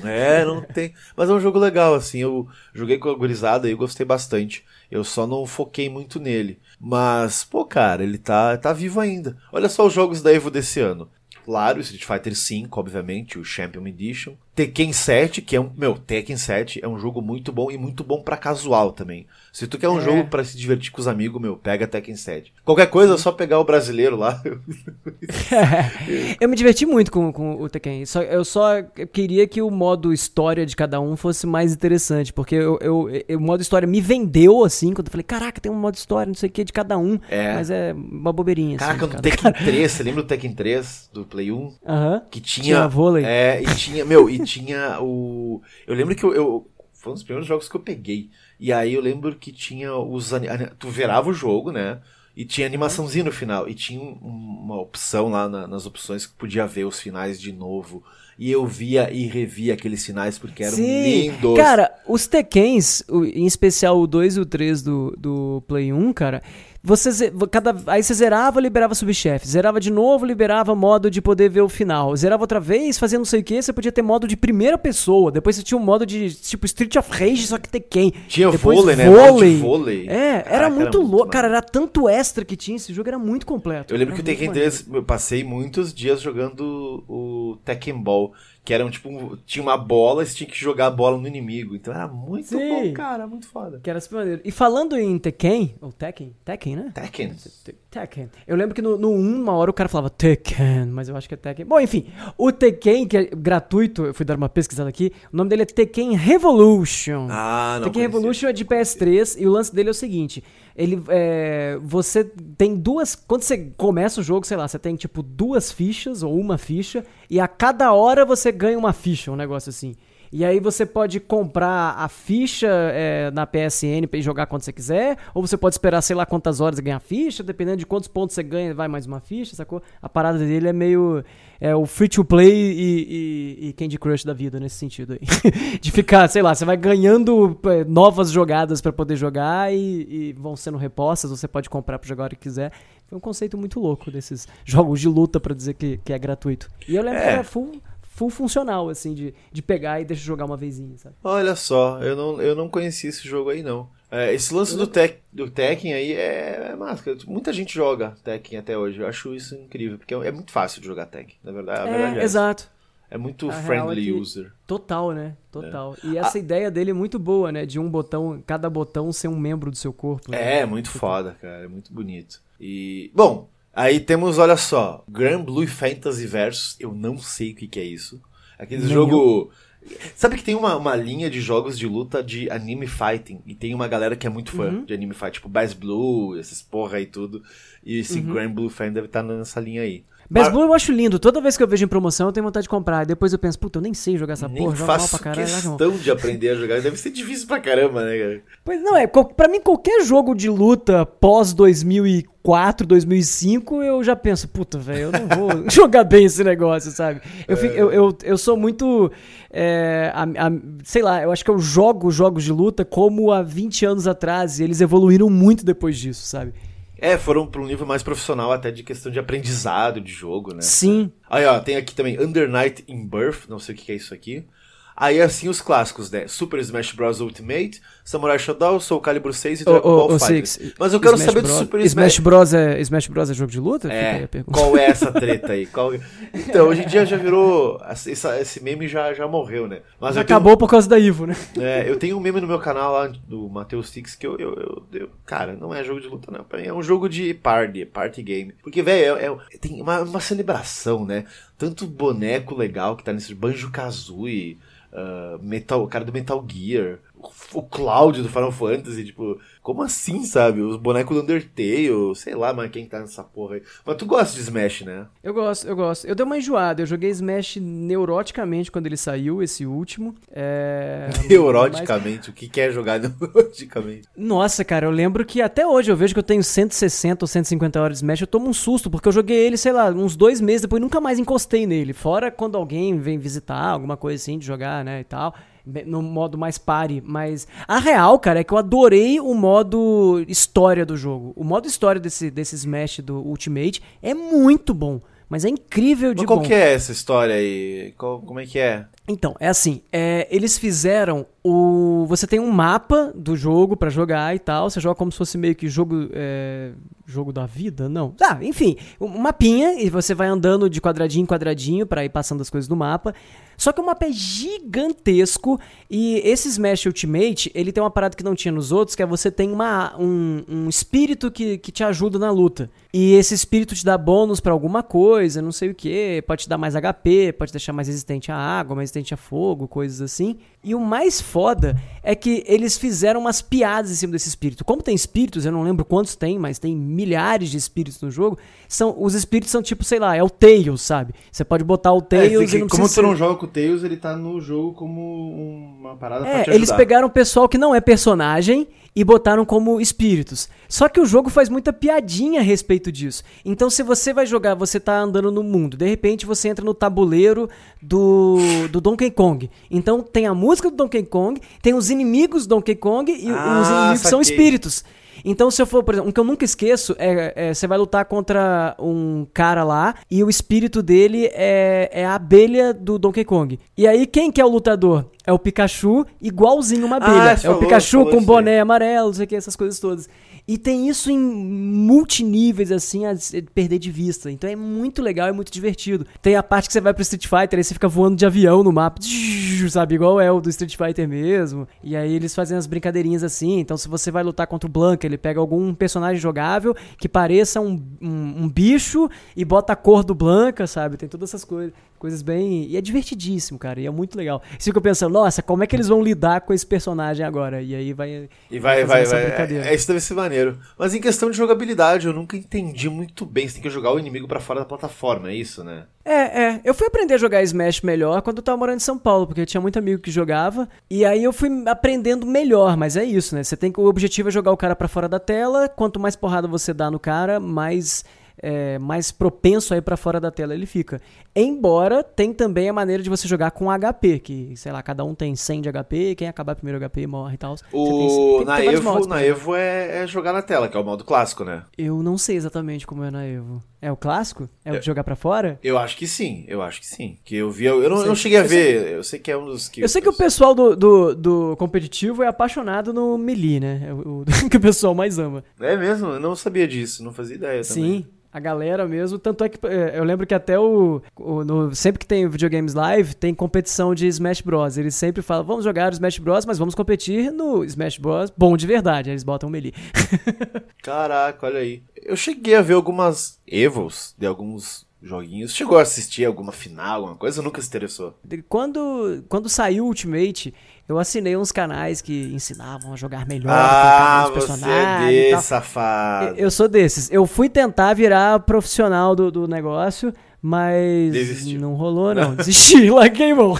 É, não tem. Mas é um jogo legal, assim. Eu joguei com a gurizada e gostei bastante. Eu só não foquei muito nele. Mas, pô, cara, ele tá, tá vivo ainda. Olha só os jogos da Evo desse ano. Claro, Street Fighter V, obviamente, o Champion Edition. Tekken 7, que é um. Meu, Tekken 7 é um jogo muito bom e muito bom pra casual também. Se tu quer um É. jogo pra se divertir com os amigos, meu, pega Tekken 7. Qualquer coisa, é só pegar o brasileiro lá. [laughs] eu me diverti muito com, com o Tekken. Só, eu só queria que o modo história de cada um fosse mais interessante. Porque eu, eu- eu- o modo história me vendeu assim, quando eu falei, caraca, tem um modo história, não sei o que, de cada um. É. Mas é uma bobeirinha. assim, Caraca, de no Tekken [laughs] 3, você lembra do Tekken 3 do Play 1? Aham. Que tinha. Tinha vôlei. É, e tinha. Meu, e tinha o. Eu lembro que eu, eu. Foi um dos primeiros jogos que eu peguei. E aí eu lembro que tinha os. Tu verava o jogo, né? E tinha animaçãozinha no final. E tinha um- uma opção lá na- nas opções que podia ver os finais de novo. E eu via e revia aqueles finais porque eram lindos. Cara, os Tekkens, em especial o 2 e o 3 do, do Play 1, cara, você cada, aí você zerava, liberava subchefe. Zerava de novo, liberava modo de poder ver o final. Zerava outra vez, fazia não sei o que, você podia ter modo de primeira pessoa. Depois você tinha um modo de tipo Street of Rage, só que Tekken. Tinha Depois vôlei, né? De vôlei. É, Caraca, era muito louco. Cara, era tanto extra que tinha. Esse jogo era muito completo. Eu lembro Era que o Tekken maneiro. 3, eu passei muitos dias jogando o Tekken Ball, que era um tipo, tinha uma bola, você tinha que jogar a bola no inimigo. Então era muito Sim. bom, cara, muito foda. Que era super maneiro. E falando em Tekken, ou Tekken, Tekken, né? Tekken. Te- Tekken. Eu lembro que no, no 1, uma hora o cara falava Tekken, mas eu acho que é Tekken. Bom, enfim, o Tekken, que é gratuito, eu fui dar uma pesquisada aqui, o nome dele é Tekken Revolution. Ah, não. Tekken conhecia. Revolution é de PS3 e o lance dele é o seguinte: ele é, você tem duas. Quando você começa o jogo, sei lá, você tem tipo duas fichas ou uma ficha, e a cada hora você ganha uma ficha, um negócio assim. E aí você pode comprar a ficha é, na PSN ir jogar quando você quiser, ou você pode esperar sei lá quantas horas e ganhar a ficha, dependendo de quantos pontos você ganha, vai mais uma ficha, sacou? A parada dele é meio é o free to play e, e- e Candy Crush da vida nesse sentido aí. [laughs] de ficar, sei lá, você vai ganhando é, novas jogadas pra poder jogar e, e vão sendo repostas, você pode comprar pra jogar a hora que quiser. Foi um conceito muito louco desses [laughs] jogos de luta pra dizer que, que é gratuito. E eu lembro É. que era full, full funcional, assim, de, de pegar e deixa eu jogar uma vezinha, sabe? Olha só, eu não, eu não conhecia esse jogo aí, não. É, esse lance do, tek, do Tekken aí é, é máscara. Muita gente joga Tekken até hoje. Eu acho isso incrível, porque é muito fácil de jogar Tekken. Na verdade, a verdade é, exato. É muito A é friendly que- user. Total, né? Total. É. E essa ideia dele é muito boa, né? De um botão, cada botão ser um membro do seu corpo. né? É, muito foda, cara. É muito bonito. E. Bom, aí temos, olha só, Grand Blue Fantasy Versus. Eu não sei o que, que é isso. Aquele Nem jogo. Sabe que tem uma, uma linha de jogos de luta de anime fighting. E tem uma galera que é muito fã Uhum. de anime fight, tipo Bass Blue, esses porra aí tudo. E esse Uhum. Grand Blue Fan deve estar nessa linha aí. Best Mas- Blue eu acho lindo. Toda vez que eu vejo em promoção, eu tenho vontade de comprar. Depois eu penso, puta, eu nem sei jogar essa Nem porra, joga mal pra caralho. questão de aprender a jogar. Deve ser difícil pra caramba, né, cara? Pois não, é. Pra mim, qualquer jogo de luta pós 2004, 2005, eu já penso, puta, velho, eu não vou [laughs] [laughs] jogar bem esse negócio, sabe? Eu, fico- eu, eu, eu sou muito. é, a- a- sei lá, eu acho que eu jogo jogos de luta como há 20 anos atrás e eles evoluíram muito depois disso, sabe? É, foram pra um nível mais profissional, até de questão de aprendizado de jogo, né? Sim. Aí, ó, tem aqui também Under Night in Birth, não sei o que é isso aqui. Aí, assim, os clássicos, né? Super Smash Bros. Ultimate, Samurai Shodown, Soul Calibur 6 e Dragon ô, Ball ô, Fighter. Six, Mas eu quero Smash saber do Bros- Super Smash Smash. Bros. É, Smash Bros. é jogo de luta? É, qual é essa treta aí? Qual- [laughs] Então, hoje em dia já virou. essa- esse meme já, já morreu, né? Mas tenho- Acabou por causa da Ivo, né? É, eu tenho um meme no meu canal lá do Matheus Six que eu, eu, eu- eu- Cara, não é jogo de luta, não. Pra mim é um jogo de party, party game. Porque, velho, é, é- tem uma, uma celebração, né? Tanto boneco legal que tá nesse Banjo Ah, Metal, o cara do Metal Gear, o, Cloud do Final Fantasy, tipo, como assim, sabe? Os bonecos do Undertale, sei lá, mas quem tá nessa porra aí. Mas tu gosta de Smash, né? Eu gosto, eu gosto. Eu dei uma enjoada. Eu joguei Smash neuroticamente quando ele saiu, esse último. É... [laughs] Neuroticamente, o que que é jogar [laughs] neuroticamente? mas- Nossa, cara, eu lembro que até hoje eu vejo que eu tenho 160 ou 150 horas de Smash. Eu tomo um susto, porque eu joguei ele, sei lá, uns dois meses depois nunca mais encostei nele. Fora quando alguém vem visitar, alguma coisa assim de jogar, né, e tal. No modo mais pare, mas a real, cara, é que eu adorei o modo história do jogo. O modo história desse, desse Smash do Ultimate é muito bom, mas é incrível de Mas qual bom. que é essa história aí? Qual- como é que é? Então, é assim, é, eles fizeram o. Você tem um mapa do jogo pra jogar e tal. Você joga como se fosse meio que jogo. é, jogo da vida? Não. Ah, enfim, um mapinha e você vai andando de quadradinho em quadradinho pra ir passando as coisas do mapa. Só que o mapa é gigantesco e esse Smash Ultimate, ele tem uma parada que não tinha nos outros, que é você tem uma, um, um espírito que, que te ajuda na luta. E esse espírito te dá bônus pra alguma coisa, não sei o que, pode te dar mais HP, pode deixar mais resistente à água, mais resistente a fogo, coisas assim. E o mais foda é que eles fizeram umas piadas em cima desse espírito. Como tem espíritos, eu não lembro quantos tem, mas tem milhares de espíritos no jogo. São, os espíritos são tipo, sei lá, é o Tails, sabe? Você pode botar o É, Tails tem e não como tu não joga com o Tails, ele tá no jogo como uma parada pra te É, eles ajudar. pegaram o pessoal que não é personagem e botaram como espíritos. Só que o jogo faz muita piadinha a respeito disso. Então, se você vai jogar, você tá andando no mundo, de repente você entra no tabuleiro do, do Donkey Kong. Então, tem a música do Donkey Kong, tem os inimigos do Donkey Kong e Ah, os inimigos são saquei. espíritos. Então, se eu for, por exemplo, um que eu nunca esqueço é, é, você vai lutar contra um cara lá e o espírito dele é, é a abelha do Donkey Kong. E aí, quem que é o lutador? É o Pikachu, igualzinho uma abelha. Ah, é você o falou- Pikachu falou com isso boné amarelo, não sei o que, essas coisas todas. E tem isso em multiníveis, assim, a perder de vista. Então é muito legal e muito divertido. Tem a parte que você vai pro Street Fighter, aí você fica voando de avião no mapa, sabe? Igual é o do Street Fighter mesmo. E aí eles fazem as brincadeirinhas assim. Então se você vai lutar contra o Blanca, ele pega algum personagem jogável que pareça um, um, um bicho e bota a cor do Blanca, sabe? Tem todas essas coisas. Coisas bem. E é divertidíssimo, cara. E é muito legal. E fica pensando, nossa, como é que eles vão lidar com esse personagem agora? E aí vai. E vai, vai, vai. É, isso deve ser maneiro. Mas em questão de jogabilidade, eu nunca entendi muito bem. Você tem que jogar o inimigo para fora da plataforma, é isso, né? É, é. Eu fui aprender a jogar Smash melhor quando eu tava morando em São Paulo, porque eu tinha muito amigo que jogava. E aí eu fui aprendendo melhor, mas é isso, né? Você tem que. O objetivo é jogar o cara para fora da tela. Quanto mais porrada você dá no cara, mais é, mais propenso aí para fora da tela ele fica. Embora tem também a maneira de você jogar com HP, que, sei lá, cada um tem 100 de HP, quem acabar primeiro HP morre e tal. O... Tem, na Evo, na Evo é, é, jogar na tela, que é o modo clássico, né? Eu não sei exatamente como é na Evo. É o clássico? É o de jogar para fora? Eu acho que sim, eu acho que sim. Que eu vi, eu, eu não, não, cheguei a ver, sei, eu sei que é um dos que. Eu sei que o pessoal do, do, do competitivo é apaixonado no Melee, né? É o, o [laughs] que o pessoal mais ama. É mesmo? Eu não sabia disso, não fazia ideia também. Sim a galera mesmo. Tanto é que é, eu lembro que até o. o no, sempre que tem videogames live, tem competição de Smash Bros. Eles sempre falam, vamos jogar o Smash Bros, mas vamos competir no Smash Bros. Bom de verdade. Aí eles botam o Melee. [laughs] Caraca, olha aí. Eu cheguei a ver algumas Evos de alguns joguinhos. Chegou a assistir alguma final, alguma coisa? Nunca se interessou? Quando, quando saiu o Ultimate, eu assinei uns canais que ensinavam a jogar melhor ah. Você é desse, safado. Eu sou desses. Eu fui tentar virar profissional do, do negócio. Mas Desistiu. não rolou, não. Desisti, [laughs] larguei mão.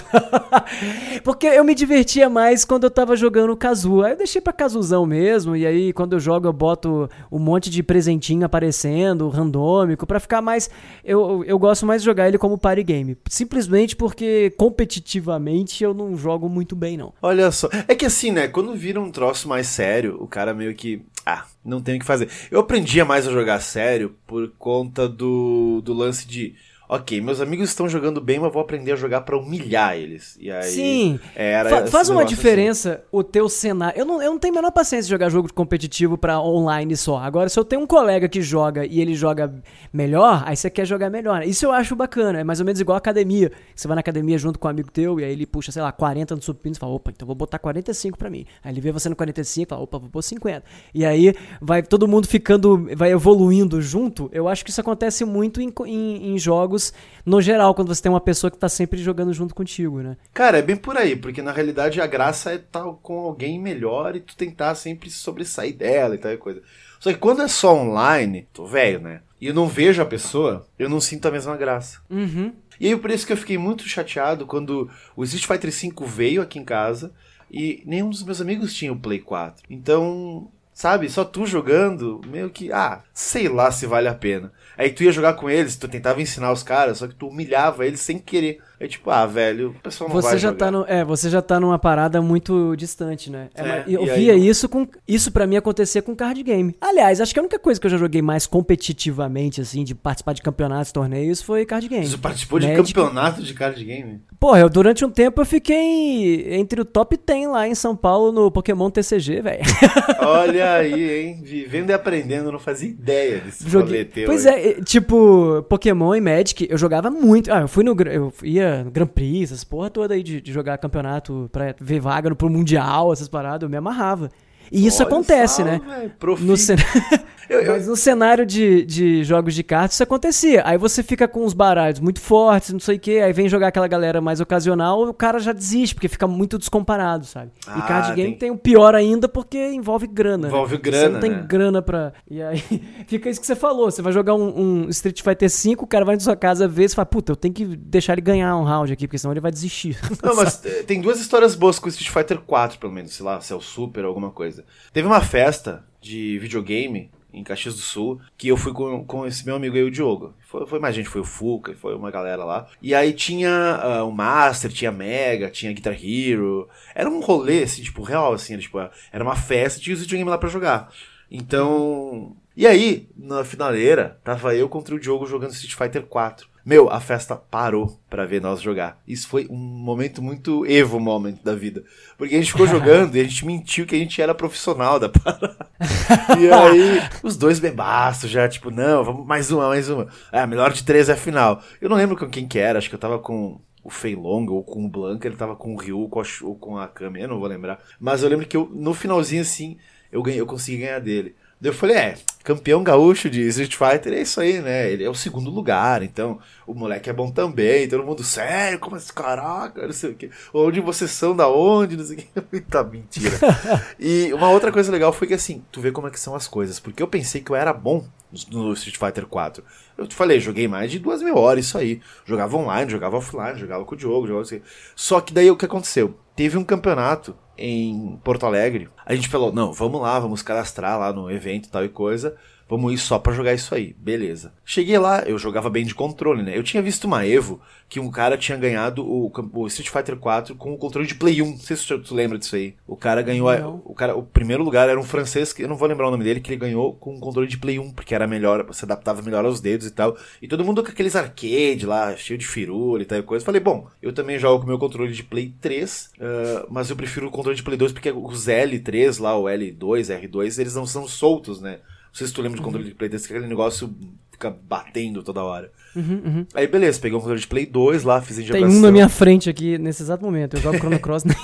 [laughs] Porque eu me divertia mais quando eu tava jogando Kazu. Aí eu deixei pra Kazuzão mesmo. E aí, quando eu jogo, eu boto um monte de presentinho aparecendo, randômico, para ficar mais. Eu, eu gosto mais de jogar ele como party game. Simplesmente porque competitivamente eu não jogo muito bem, não. Olha só. É que assim, né? Quando vira um troço mais sério, o cara meio que. Ah, não tem o que fazer. Eu aprendia mais a jogar sério por conta do, do lance de ok, meus amigos estão jogando bem, mas vou aprender a jogar para humilhar eles. E aí, Sim. Era Fa faz uma assim. diferença assim. o teu cenário. Eu não, eu não tenho a menor paciência de jogar jogo competitivo para online só. Agora, se eu tenho um colega que joga e ele joga melhor, aí você quer jogar melhor. Isso eu acho bacana. É mais ou menos igual a academia. Você vai na academia junto com um amigo teu e aí ele puxa, sei lá, 40 no supino e fala, opa, então vou botar 45 para mim. Aí ele vê você no 45 e fala, opa, vou pôr 50. E aí vai todo mundo ficando, vai evoluindo junto. Eu acho que isso acontece muito em, em, em jogos jogos no geral, quando você tem uma pessoa que tá sempre jogando junto contigo, né? Cara, é bem por aí, porque na realidade a graça é estar tá com alguém melhor e tu tentar sempre sobressair dela e tal coisa. Só que quando é só online, tô velho, né? E eu não vejo a pessoa, eu não sinto a mesma graça. Uhum. E aí por isso que eu fiquei muito chateado quando o Street Fighter V veio aqui em casa e nenhum dos meus amigos tinha o Play 4. Então, sabe, só tu jogando, meio que, ah, sei lá se vale a pena. Aí tu ia jogar com eles, tu tentava ensinar os caras, só que tu humilhava eles sem querer. É tipo, ah, velho, o pessoal não você vai já jogar. Tá no, é, você já tá numa parada muito distante, né? É, é, eu via aí, isso com. Isso para mim acontecer com card game. Aliás, acho que a única coisa que eu já joguei mais competitivamente, assim, de participar de campeonatos, torneios, foi card game. Você participou de campeonato de card game? Porra, eu durante um tempo eu fiquei entre o top 10 lá em São Paulo no Pokémon TCG, velho. [laughs] Olha aí, hein? Vivendo e aprendendo, não fazia ideia desse Joguei... Pois é, tipo, Pokémon e Magic, eu jogava muito. Ah, eu fui no. Eu ia Grand Prix, essas porra toda aí de, de jogar campeonato pra ver vaga no, pro Mundial, essas paradas, eu me amarrava. E isso Olha acontece, só, né? no cen... eu, [laughs] eu... Mas no cenário de, de jogos de cartas isso acontecia. Aí você fica com os baralhos muito fortes, não sei o quê, aí vem jogar aquela galera mais ocasional, o cara já desiste, porque fica muito descomparado, sabe? Ah, e card game tem... tem o pior ainda porque envolve grana. Né? Envolve né? grana. Você não tem né? grana pra. E aí [laughs] fica isso que você falou. Você vai jogar um, um Street Fighter V, o cara vai na sua casa ver e fala, puta, eu tenho que deixar ele ganhar um round aqui, porque senão ele vai desistir. [laughs] Não, mas tem duas histórias boas com o Street Fighter 4, pelo menos, sei lá, se é o Super ou alguma coisa. Teve uma festa de videogame em Caxias do Sul, que eu fui com, com esse meu amigo aí, o Diogo. Foi, foi mais gente, foi o Fuca, foi uma galera lá. E aí tinha uh, o Master, tinha Mega, tinha Guitar Hero. Era um rolê, assim, tipo, real, assim, era, tipo, era uma festa, tinha os videogames lá pra jogar. Então. E aí, na finaleira, tava eu contra o Diogo jogando Street Fighter 4. Meu, a festa parou pra ver nós jogar. Isso foi um momento muito Evo moment da vida. Porque a gente ficou [laughs] jogando e a gente mentiu que a gente era profissional da parada. e [laughs] aí, os dois bebaços já, tipo, não, vamos mais uma, mais uma. É, a melhor de três é a final. Eu não lembro com quem que era, acho que eu tava com o Fei Long ou com o Blanca, ele tava com o Ryu com a, ou com a Kami, eu não vou lembrar. Mas eu lembro que eu, no finalzinho, assim, eu, ganhei, eu consegui ganhar dele. Daí eu falei, é, campeão gaúcho de Street Fighter é isso aí, né? Ele é o segundo lugar, então o moleque é bom também. Todo mundo, sério, como esse caraca, não sei o quê. Onde vocês são, da onde, não sei o quê. [laughs] Muita mentira. [laughs] e uma outra coisa legal foi que assim, tu vê como é que são as coisas. Porque eu pensei que eu era bom no Street Fighter 4. Eu te falei, joguei mais de duas mil horas, isso aí. Jogava online, jogava offline, jogava com o Diogo, jogava assim. Só que daí o que aconteceu? Teve um campeonato em Porto Alegre. A gente falou, não, vamos lá, vamos cadastrar lá no evento tal e coisa. Vamos ir só para jogar isso aí. Beleza. Cheguei lá, eu jogava bem de controle, né? Eu tinha visto uma Evo que um cara tinha ganhado o, o Street Fighter 4 com o controle de Play 1. Não sei se tu lembra disso aí. O cara ganhou. A, o, cara, o primeiro lugar era um francês, que eu não vou lembrar o nome dele, que ele ganhou com o controle de Play 1, porque era melhor, se adaptava melhor aos dedos e tal. E todo mundo com aqueles arcade lá, cheio de firula e tal e coisa. Falei, bom, eu também jogo com o meu controle de Play 3, uh, mas eu prefiro o controle de Play 2 porque os L3 lá, o L2, R2, eles não são soltos, né? Não sei se tu lembra do controle de Play 3, que aquele negócio fica batendo toda hora. Uhum, uhum. Aí beleza, peguei um controle de Play 2 lá, fiz injeção. Tem um na minha frente aqui nesse exato momento, eu jogo Chrono [laughs] Cross nele.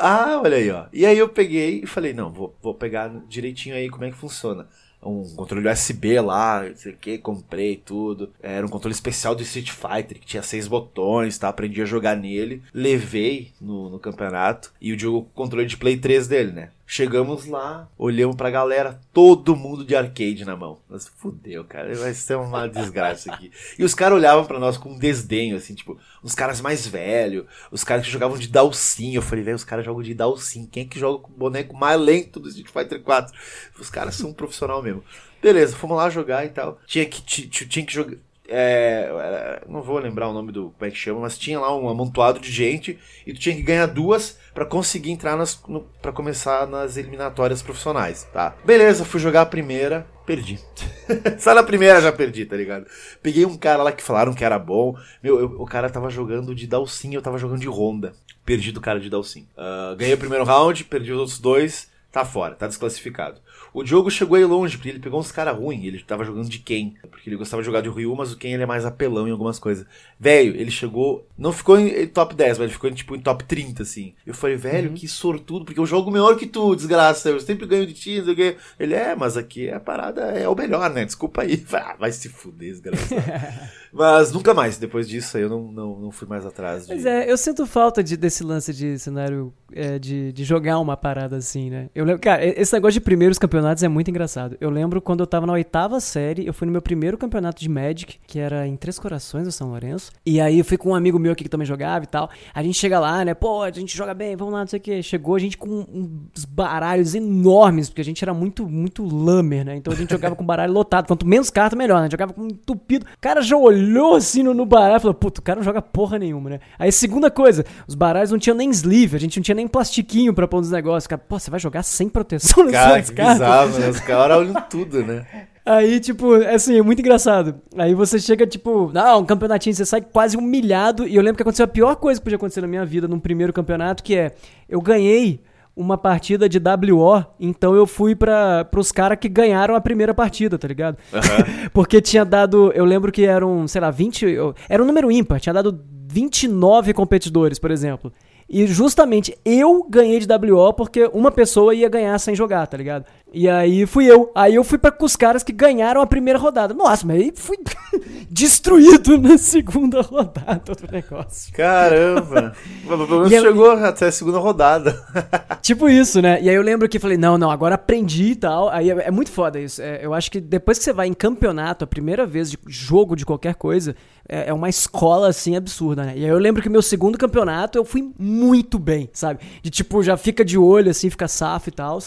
ah, olha aí, ó. E aí eu peguei e falei, não, vou, vou pegar direitinho aí como é que funciona um controle USB lá, não sei o que, comprei tudo. Era um controle especial do Street Fighter, que tinha seis botões, tá? Aprendi a jogar nele. Levei no, no campeonato. E o Diogo controle de Play 3 dele, né? Chegamos lá, olhamos pra galera, todo mundo de arcade na mão. Mas fudeu, cara, vai ser uma [laughs] desgraça aqui. E os caras olhavam para nós com desdenho, assim, tipo, os caras mais velhos, os caras que jogavam de Dalsin. Eu falei, velho, os caras jogam de Dalsin. Quem é que joga com o boneco mais lento do Street Fighter 4? Os caras são um profissional mesmo. Beleza, fomos lá jogar e tal. Tinha que, tinha que jogar. É, não vou lembrar o nome do como é que chama, mas tinha lá um amontoado de gente e tu tinha que ganhar duas para conseguir entrar nas para começar nas eliminatórias profissionais, tá? Beleza, fui jogar a primeira, perdi. [laughs] Só na primeira já perdi, tá ligado? Peguei um cara lá que falaram que era bom. Meu, eu, o cara tava jogando de Dalsin, eu tava jogando de Honda. Perdi do cara de Dalsin. Uh, ganhei o primeiro round, perdi os outros dois, tá fora, tá desclassificado. O Diogo chegou aí longe, porque ele pegou uns caras ruins. Ele tava jogando de Ken. Porque ele gostava de jogar de Ryu, mas o Ken ele é mais apelão em algumas coisas. Velho, ele chegou. Não ficou em top 10, mas ele ficou em, tipo, em top 30, assim. Eu falei, velho, uhum. que sortudo, porque eu jogo melhor que tu, desgraça. Eu sempre ganho de ti, não sei o quê. Ele é, mas aqui a parada é o melhor, né? Desculpa aí. [laughs] Ah, vai se fuder, desgraçado. [laughs] mas nunca mais. Depois disso eu não, não, não fui mais atrás. De... Mas é, eu sinto falta de, desse lance de cenário é, de, de jogar uma parada assim, né? Eu lembro, cara, esse negócio de primeiros campeonatos é muito engraçado. Eu lembro quando eu tava na oitava série, eu fui no meu primeiro campeonato de Magic, que era em Três Corações, no São Lourenço. E aí eu fui com um amigo meu aqui que também jogava e tal. A gente chega lá, né? Pô, a gente joga bem, vamos lá, não sei o que. Chegou a gente com uns baralhos enormes, porque a gente era muito, muito lamer, né? Então a gente jogava com baralho lotado. Quanto menos carta, melhor, né? Jogava com entupido. O cara já olhou assim no, no baralho e falou, puto, o cara não joga porra nenhuma, né? Aí segunda coisa, os baralhos não tinham nem sleeve, a gente não tinha nem plastiquinho pra pôr nos negócios. Cara, pô, você vai jogar sem proteção cara, que bizarro, né? Os caras olham tudo, né? Aí, tipo, é assim, é muito engraçado. Aí você chega, tipo, não, um campeonatinho, você sai quase humilhado. E eu lembro que aconteceu a pior coisa que podia acontecer na minha vida num primeiro campeonato, que é, eu ganhei uma partida de WO, então eu fui para os caras que ganharam a primeira partida, tá ligado? Uhum. [laughs] Porque tinha dado, eu lembro que eram, sei lá, 20, era um número ímpar, tinha dado 29 competidores, por exemplo. E justamente eu ganhei de WO porque uma pessoa ia ganhar sem jogar, tá ligado? E aí fui eu. Aí eu fui para os caras que ganharam a primeira rodada. Nossa, mas aí fui [laughs] destruído na segunda rodada do negócio. Caramba! [laughs] Pelo menos chegou até a segunda rodada. [laughs] tipo isso, né? E aí eu lembro que falei, não, não, agora aprendi e tal. Aí é, é muito foda isso. É, eu acho que depois que você vai em campeonato, a primeira vez de jogo de qualquer coisa, é, é uma escola assim absurda, né? E aí eu lembro que meu segundo campeonato eu fui muito bem, sabe? De tipo, já fica de olho assim, fica safo e tal.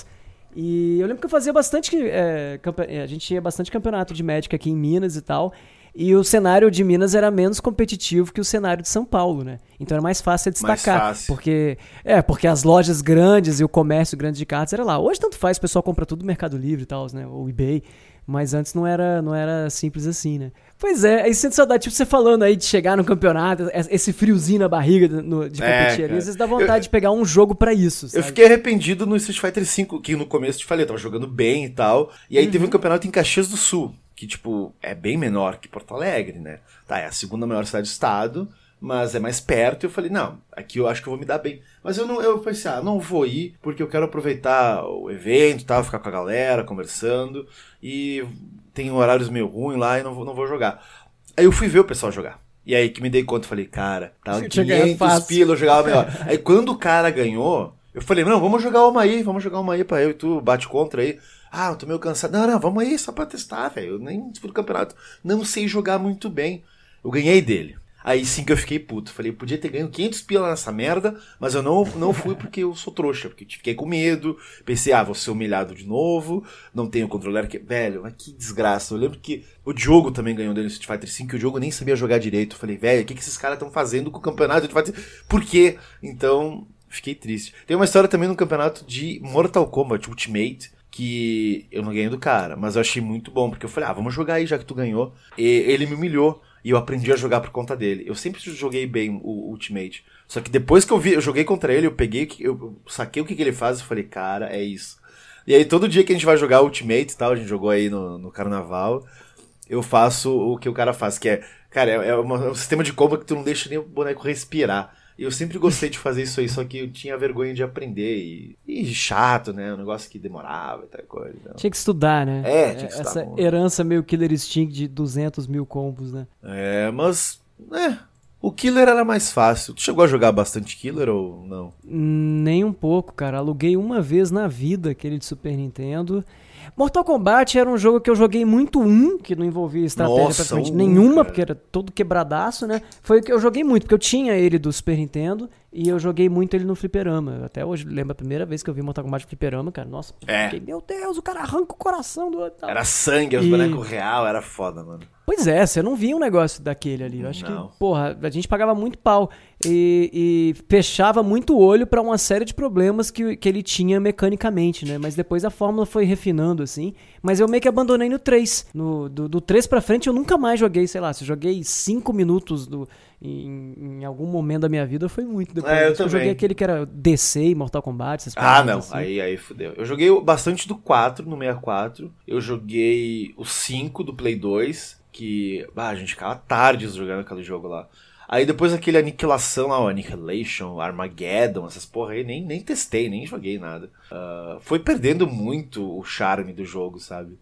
E eu lembro que eu fazia bastante. É, é, a gente tinha bastante campeonato de médica aqui em Minas e tal. E o cenário de Minas era menos competitivo que o cenário de São Paulo, né? Então era mais fácil de destacar. Mais fácil. Porque, é, porque as lojas grandes e o comércio grande de cartas era lá. Hoje tanto faz, o pessoal compra tudo no Mercado Livre e tal, né? O eBay. Mas antes não era, não era simples assim, né? Pois é, aí sente saudade, tipo, você falando aí de chegar no campeonato, esse friozinho na barriga no, de É, competir ali, cara. às vezes dá vontade Eu- de pegar um jogo pra isso, Eu sabe? fiquei arrependido no Street Fighter V, que no começo eu te falei, eu tava jogando bem e tal. E aí teve Uhum. um campeonato em Caxias do Sul, que, tipo, é bem menor que Porto Alegre, né? Tá, é a segunda maior cidade do estado, mas é mais perto. E eu falei, não, aqui eu acho que eu vou me dar bem. Mas eu não, eu pensei, ah, não vou ir, porque eu quero aproveitar o evento e tal, ficar com a galera, conversando. E tem horários meio ruins lá e não vou, não vou jogar. Aí eu fui ver o pessoal jogar. E aí que me dei conta, falei, cara, tava ganhado 500 fácil. pila, eu jogava melhor. aí quando o cara ganhou, eu falei, não, vamos jogar uma aí, vamos jogar uma aí pra eu e tu bate contra aí. Ah, eu tô meio cansado. Não, não, vamos aí só pra testar, velho. Eu nem disputo campeonato. Não sei jogar muito bem. Eu ganhei dele. Aí sim que eu fiquei puto. Falei, podia ter ganho 500 pila nessa merda, mas eu não, não fui porque eu sou trouxa, porque fiquei com medo. Pensei, ah, vou ser humilhado de novo, não tenho controller. Que... Velho, mas que desgraça. Eu lembro que o Diogo também ganhou dele no Street Fighter 5, que o Diogo nem sabia jogar direito. Falei, velho, o que, que esses caras estão fazendo com o campeonato de Street Fighter? Por quê? Então, fiquei triste. Tem uma história também no campeonato de Mortal Kombat Ultimate, que eu não ganhei do cara, mas eu achei muito bom, porque eu falei, ah, vamos jogar aí já que tu ganhou. E ele me humilhou. E eu aprendi a jogar por conta dele. Eu sempre joguei bem o Ultimate. Só que depois que eu vi, eu joguei contra ele, eu peguei, eu saquei o que, que ele faz e falei, cara, é isso. E aí todo dia que a gente vai jogar Ultimate e tal, a gente jogou aí no, no carnaval, eu faço o que o cara faz, que é, cara, é, é uma- é um sistema de combo que tu não deixa nem o boneco respirar. E eu sempre gostei de fazer isso aí, só que eu tinha vergonha de aprender. E, e chato, né? Um negócio que demorava e tal coisa. Então. Tinha que estudar, né? É, tinha que estudar Essa muito. herança meio Killer Instinct de 200 mil combos, né? É, mas. É. O Killer era mais fácil. Tu chegou a jogar bastante Killer ou não? Nem um pouco, cara. Aluguei uma vez na vida aquele de Super Nintendo. Mortal Kombat era um jogo que eu joguei muito um, que não envolvia estratégia Nossa, praticamente um, nenhuma, cara. porque era todo quebradaço, né? Foi o que eu joguei muito, porque eu tinha ele do Super Nintendo e eu joguei muito ele no fliperama. Eu Até hoje lembro a primeira vez que eu vi Mortal Kombat no fliperama, cara. Nossa, É. fiquei, meu Deus, o cara arranca o coração do outro. Era sangue, os E- bonecos real, era foda, mano. Pois é, você não via um negócio daquele ali. Eu acho Não. que, porra, a gente pagava muito pau e, e fechava muito o olho pra uma série de problemas que, que ele tinha mecanicamente, né? Mas depois a fórmula foi refinando, assim. Mas eu meio que abandonei no 3. No, do, do 3 pra frente eu nunca mais joguei, sei lá, se joguei 5 minutos do, em, em algum momento da minha vida, foi muito depois. É, eu disso. joguei aquele que era DC e Mortal Kombat, essas Ah, não. assim. Aí, aí fudeu. Eu joguei bastante do 4 no 64. Eu joguei o 5 do Play 2. Que. Ah, a gente ficava tardes jogando aquele jogo lá. Aí depois aquele Aniquilação lá, o Annihilation, Armageddon, essas porra aí, nem, nem testei, nem joguei nada. Ah, foi perdendo muito o charme do jogo, sabe?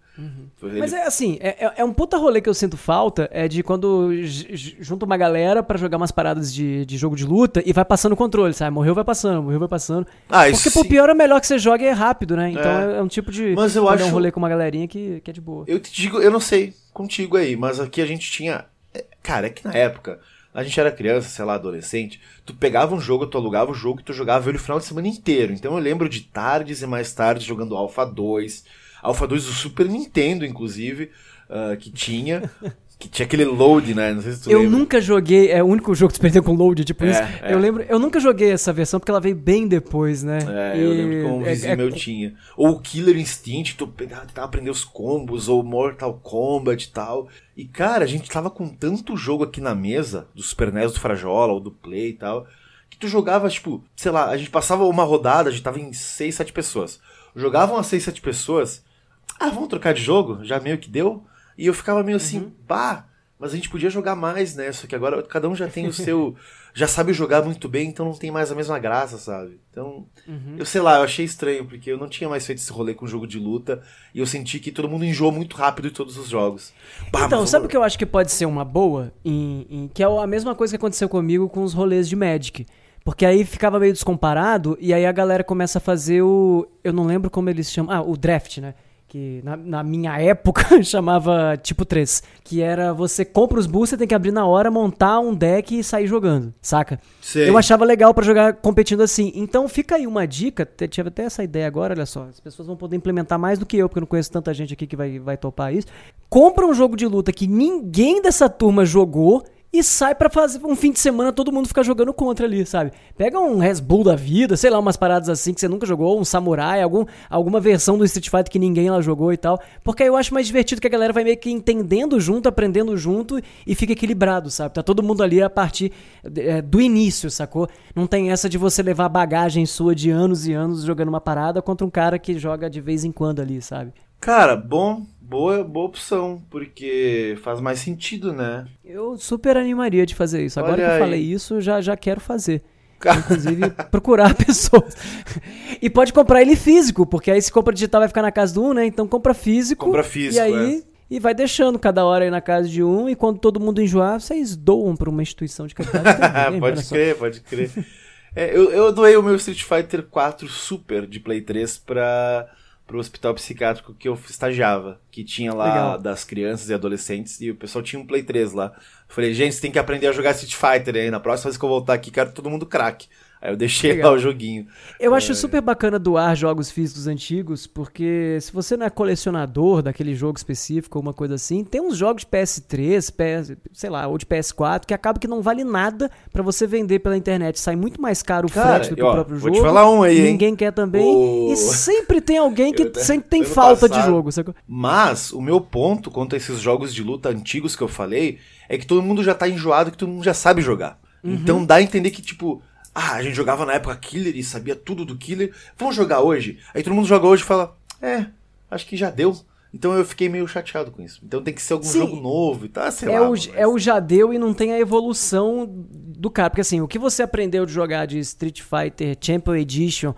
Mas ele- é assim, é, é- é um puta rolê que eu sinto falta, é de quando j- j- junta uma galera pra jogar umas paradas de, de jogo de luta e vai passando o controle, sabe? Morreu, vai passando, morreu, vai passando. Ah, isso Porque por pior é melhor que você jogue é rápido, né? Então É. é, um tipo de Mas eu é um acho- rolê com uma galerinha que, que é de boa. Eu te digo, eu não sei contigo aí, mas aqui a gente tinha. é, Cara, é que na época, a gente era criança, sei lá, adolescente, tu pegava um jogo, tu alugava o jogo e tu jogava ele o final de semana inteiro. Então eu lembro de tardes e mais tardes jogando Alpha 2. Alpha 2 do Super Nintendo, inclusive, ah, que tinha. [laughs] Que tinha aquele load, né? Não sei se tu Eu lembra. nunca joguei, é o único jogo que se perdeu com load, tipo É, isso. é. Eu lembro, eu nunca joguei essa versão porque ela veio bem depois, né? É, eu E lembro que um é- vizinho é- meu tinha. Ou o Killer Instinct, tu pegava, tentava aprender os combos, ou Mortal Kombat e tal. E, cara, a gente tava com tanto jogo aqui na mesa, do Super NES, do Frajola, ou do Play e tal, que tu jogava, tipo, sei lá, a gente passava uma rodada, a gente tava em 6, 7 pessoas. Jogavam as 6, 7 pessoas, ah, vamos trocar de jogo? Já meio que deu. E eu ficava meio assim, pá, mas a gente podia jogar mais, né? Só que agora cada um já tem o seu. [laughs] já sabe jogar muito bem, então não tem mais a mesma graça, sabe? Então, eu sei lá, eu achei estranho, porque eu não tinha mais feito esse rolê com jogo de luta e eu senti que todo mundo enjoou muito rápido em todos os jogos. Bah, Então, mas sabe o que eu acho que pode ser uma boa? Em, em- que é a mesma coisa que aconteceu comigo com os rolês de Magic. Porque aí ficava meio descomparado e aí a galera começa a fazer o. Eu não lembro como eles chamam. Ah, o draft, né? Que na, na minha época [laughs] chamava tipo 3. Que era você compra os boosters, tem que abrir na hora, montar um deck e sair jogando, saca? Sei. Eu achava legal pra jogar competindo assim. Então fica aí uma dica, tive até essa ideia agora, olha só. As pessoas vão poder implementar mais do que eu, porque eu não conheço tanta gente aqui que vai, vai topar isso. Compra um jogo de luta que ninguém dessa turma jogou e sai pra fazer um fim de semana todo mundo ficar jogando contra ali, sabe? Pega um Red Bull da vida, sei lá, umas paradas assim que você nunca jogou, um Samurai, algum, alguma versão do Street Fighter que ninguém lá jogou e tal. Porque aí eu acho mais divertido que a galera vai meio que entendendo junto, aprendendo junto e fica equilibrado, sabe? Tá todo mundo ali a partir é, do início, sacou? Não tem essa de você levar bagagem sua de anos e anos jogando uma parada contra um cara que joga de vez em quando ali, sabe? Cara, bom, boa, boa opção, porque faz mais sentido, né? Eu super animaria de fazer isso. Agora Olha que eu aí. falei isso, já, já quero fazer. Inclusive, [laughs] procurar [laughs] pessoas. E pode comprar ele físico, porque aí se compra digital vai ficar na casa do um, né? Então compra físico. Compra físico, E aí. E vai deixando cada hora aí na casa de um, e quando todo mundo enjoar, vocês doam pra uma instituição de caridade. [laughs] olha pode crer, pode crer. É, eu, eu doei o meu Street Fighter 4 Super de Play 3 para pro hospital psiquiátrico que eu estagiava, que tinha lá Legal. das crianças e adolescentes, e o pessoal tinha um Play 3 lá. Eu falei, gente, você tem que aprender a jogar Street Fighter aí, na próxima vez que eu voltar aqui, quero todo mundo craque. Aí eu deixei Legal. lá o joguinho. Eu acho super bacana doar jogos físicos antigos, porque se você não é colecionador daquele jogo específico ou uma coisa assim, tem uns jogos de PS3, PS, sei lá, ou de PS4 que acaba que não vale nada pra você vender pela internet. Sai muito mais caro o Cara, frete do que ó, o próprio vou jogo. te falar um aí, hein? Ninguém quer também. O- E sempre tem alguém que Eu sempre tem falta de passado- jogo. sacou? Mas o meu ponto quanto a esses jogos de luta antigos que eu falei é que todo mundo já tá enjoado, que todo mundo já sabe jogar. Então dá a entender que, tipo, ah, a gente jogava na época Killer e sabia tudo do Killer, vamos jogar hoje? Aí todo mundo joga hoje e fala, é, acho que já deu. Então eu fiquei meio chateado com isso. Então tem que ser algum Sim. jogo novo e tá, sei É lá. o, mas- é o Jadeu e não tem a evolução do cara. Porque assim, o que você aprendeu de jogar de Street Fighter Champion Edition,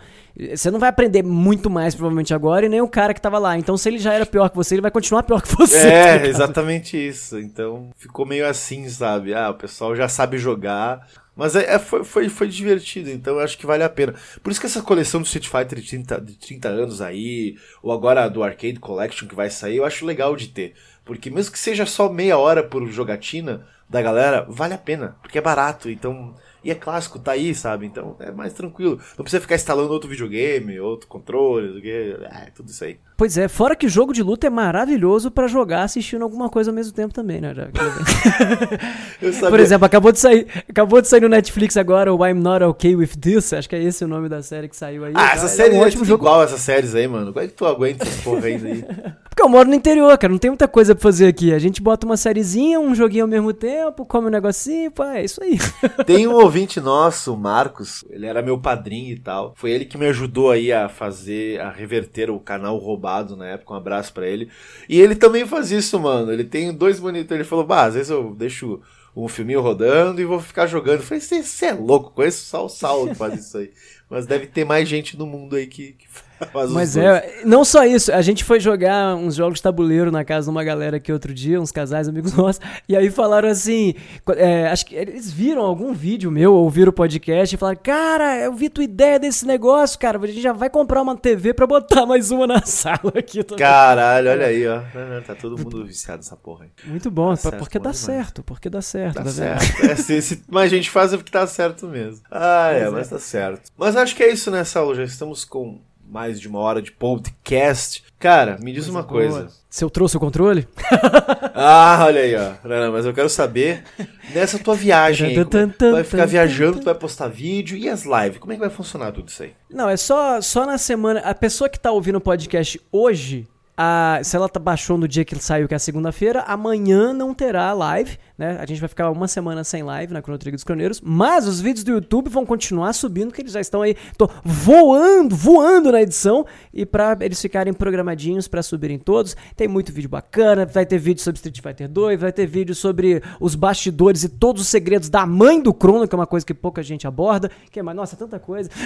você não vai aprender muito mais provavelmente agora e nem o cara que tava lá. Então se ele já era pior que você, ele vai continuar pior que você. tá É, ligado? exatamente isso. Então ficou meio assim, sabe? Ah, o pessoal já sabe jogar. Mas é, é- foi, foi, foi divertido, então eu acho que vale a pena. Por isso que essa coleção do Street Fighter de 30, de 30 anos aí, ou agora do Arcade Collection que vai sair, eu acho legal de ter. Porque mesmo que seja só meia hora por jogatina da galera, vale a pena. Porque é barato, então. E é clássico, tá aí, sabe? Então é mais tranquilo. Não precisa ficar instalando outro videogame, outro controle. É, tudo isso aí. Pois é, fora que jogo de luta é maravilhoso pra jogar assistindo alguma coisa ao mesmo tempo também, né? [laughs] Por exemplo, acabou de sair, acabou de sair no Netflix agora o I'm Not Okay With This, acho que é esse o nome da série que saiu aí. Ah, Tá? essa É série um é tudo jogo. igual essas séries aí, mano. Como é que tu aguenta essas porra aí? [laughs] Porque eu moro no interior, cara, não tem muita coisa pra fazer aqui. A gente bota uma sériezinha, um joguinho ao mesmo tempo, come um negocinho, pá, é isso aí. [laughs] Tem um ouvinte nosso, o Marcos, ele era meu padrinho e tal. Foi ele que me ajudou aí a fazer, a reverter o canal roubado na época. Um abraço pra ele. E ele também faz isso, mano. Ele tem dois monitores. Ele falou, bah, às vezes eu deixo um filminho rodando e vou ficar jogando. Eu falei, você é louco, conheço só o Saulo que faz isso aí. Mas deve ter mais gente no mundo aí que, que faz [laughs] Mas dois. é, não só isso, a gente foi jogar uns jogos de tabuleiro na casa de uma galera aqui outro dia, uns casais amigos [laughs] nossos, e aí falaram assim, é, acho que eles viram algum vídeo meu, ouviram o podcast e falaram, cara, eu vi tua ideia desse negócio, cara, a gente já vai comprar uma TV pra botar mais uma na [laughs] sala aqui. também." Caralho, olha aí, ó. Tá todo mundo viciado nessa porra aí. Muito bom, Tá certo, porque dá demais. certo, porque dá certo. Tá vendo? certo. É, se, se mais gente faz é porque tá certo mesmo. Ah, é, Pois mas é. tá certo. Mas acho que é isso, né, Saulo? Já estamos com mais de uma hora de podcast. Cara, me diz uma coisa. Se eu trouxe o controle? [laughs] Ah, olha aí, ó. Não, não, mas eu quero saber, nessa tua viagem aí, é vai ficar viajando, tu vai postar vídeo e as lives, como é que vai funcionar tudo isso aí? Não, é só, só na semana. A pessoa que tá ouvindo o podcast hoje, a, se ela tá, baixou no dia que ele saiu, que é a segunda-feira, amanhã não terá live, né? A gente vai ficar uma semana sem live na Chrono Trigger dos Croneiros, mas os vídeos do YouTube vão continuar subindo, que eles já estão aí, tô voando, voando na edição, e pra eles ficarem programadinhos pra subirem todos. Tem muito vídeo bacana, vai ter vídeo sobre Street Fighter 2, vai ter vídeo sobre os bastidores e todos os segredos da mãe do Chrono, que é uma coisa que pouca gente aborda. Que é, mas, nossa, tanta coisa. [laughs]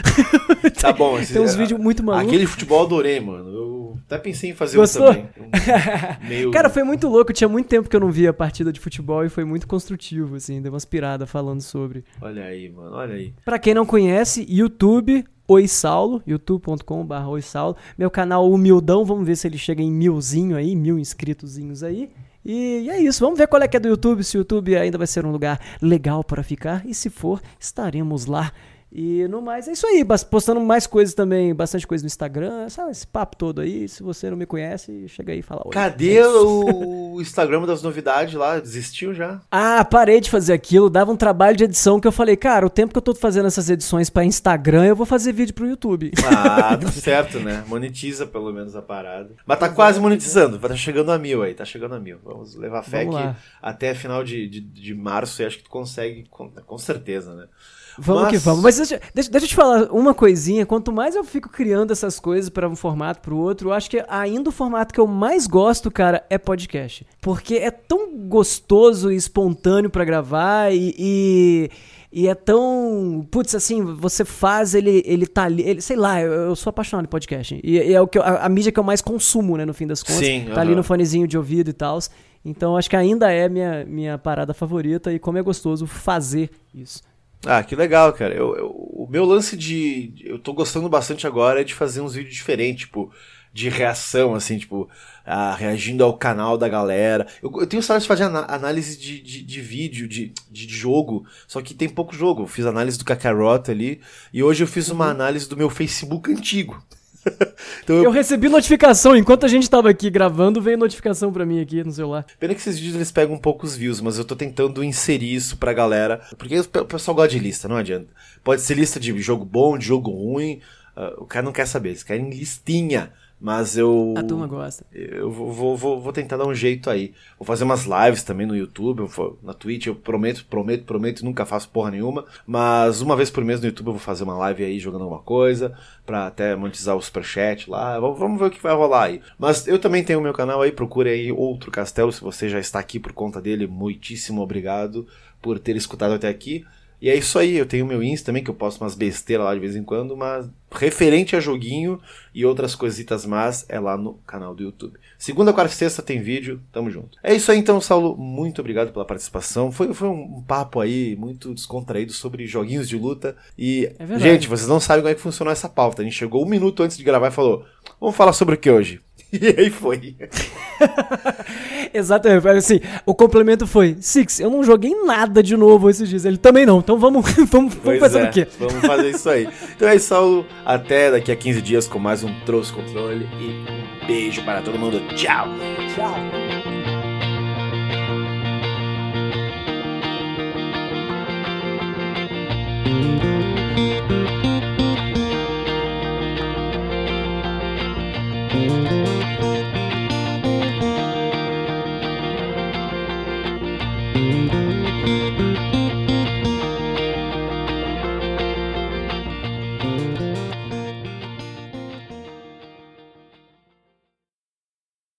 Tá bom. esse- Tem uns vídeos muito malucos. Aquele futebol eu adorei, mano. Eu até pensei em fazer Gostou? um também. Um [laughs] meio... Cara, foi muito louco. Tinha muito tempo que eu não via partida de futebol e foi muito construtivo, assim. Deu umas piradas falando sobre. Olha aí, mano, olha aí. Pra quem não conhece, YouTube, Oi Saulo, youtube.com.br Oi Saulo. Meu canal humildão, vamos ver se ele chega em milzinho aí, mil inscritozinhos aí. E é isso, vamos ver qual é que é do YouTube, se o YouTube ainda vai ser um lugar legal para ficar. E se for, estaremos lá E no mais é isso aí, postando mais coisas também, bastante coisa no Instagram, sabe, esse papo todo aí. Se você não me conhece, chega aí e fala oi. Cadê é o Instagram das novidades lá? Desistiu já? Ah, parei de fazer aquilo, dava um trabalho de edição que eu falei, cara, o tempo que eu tô fazendo essas edições para Instagram, eu vou fazer vídeo pro YouTube. Ah, tá [laughs] certo, né? Monetiza pelo menos a parada. Mas tá quase monetizando, tá chegando a mil aí, tá chegando a mil. Vamos levar fé Vamos que lá. até final de, de, de março, eu acho que tu consegue, com, com certeza, né? Vamos Mas... que vamos. Mas deixa, deixa, deixa, eu te falar uma coisinha. Quanto mais eu fico criando essas coisas para um formato para o outro, eu acho que ainda o formato que eu mais gosto, cara, é podcast. Porque é tão gostoso e espontâneo para gravar e, e, e, é tão. Putz, assim, você faz, ele, ele tá ali. Ele, sei lá, eu, eu, sou apaixonado por podcast. E, e é o que eu, a, a, mídia que eu mais consumo, né, no fim das contas. Sim, tá ali no fonezinho de ouvido e tal. Então acho que ainda é minha, minha parada favorita e como é gostoso fazer isso. Ah, que legal, cara. Eu, eu, o meu lance de. Eu tô gostando bastante agora é de fazer uns vídeos diferentes, tipo, de reação, assim, tipo, ah, reagindo ao canal da galera. Eu, eu tenho saudade de fazer análise de, de, de vídeo, de, de, jogo, só que tem pouco jogo. Eu fiz análise do Kakarot ali, e hoje eu fiz uma uhum. análise do meu Facebook antigo. [laughs] então eu... eu... recebi notificação, enquanto a gente tava aqui gravando, veio notificação para mim aqui no celular. Pena que esses vídeos eles pegam poucos views, mas eu tô tentando inserir isso pra galera. Porque o pessoal gosta de lista, não adianta. Pode ser lista de jogo bom, de jogo ruim. Uh, o cara não quer saber, eles querem listinha. Mas eu. A turma gosta. Eu vou, vou, vou, tentar dar um jeito aí. Vou fazer umas lives também no YouTube, na Twitch. Eu prometo, prometo, prometo, nunca faço porra nenhuma. Mas uma vez por mês no YouTube eu vou fazer uma live aí jogando alguma coisa. Pra até monetizar o superchat lá. Vamos ver o que vai rolar aí. Mas eu também tenho o meu canal aí. Procure aí outro castelo. Se você já está aqui por conta dele, muitíssimo obrigado por ter escutado até aqui. E é isso aí, eu tenho meu Insta também, que eu posto umas besteiras lá de vez em quando, mas referente a joguinho e outras coisitas más é lá no canal do YouTube. Segunda, quarta e sexta tem vídeo, tamo junto. É isso aí então, Saulo, muito obrigado pela participação. Foi, foi um papo aí muito descontraído sobre joguinhos de luta. E, é gente, vocês não sabem como é que funcionou essa pauta. A gente chegou um minuto antes de gravar e falou: vamos falar sobre o que hoje? [laughs] E aí foi. [laughs] Exatamente. Assim, o complemento foi: Six, eu não joguei nada de novo esses dias. Ele também não. Então vamos, [laughs] vamos, vamos fazer é, o quê? Vamos fazer isso aí. então é isso, Saulo. Até daqui a 15 dias com mais um Trouxe Controle. E um beijo para todo mundo. Tchau. Tchau.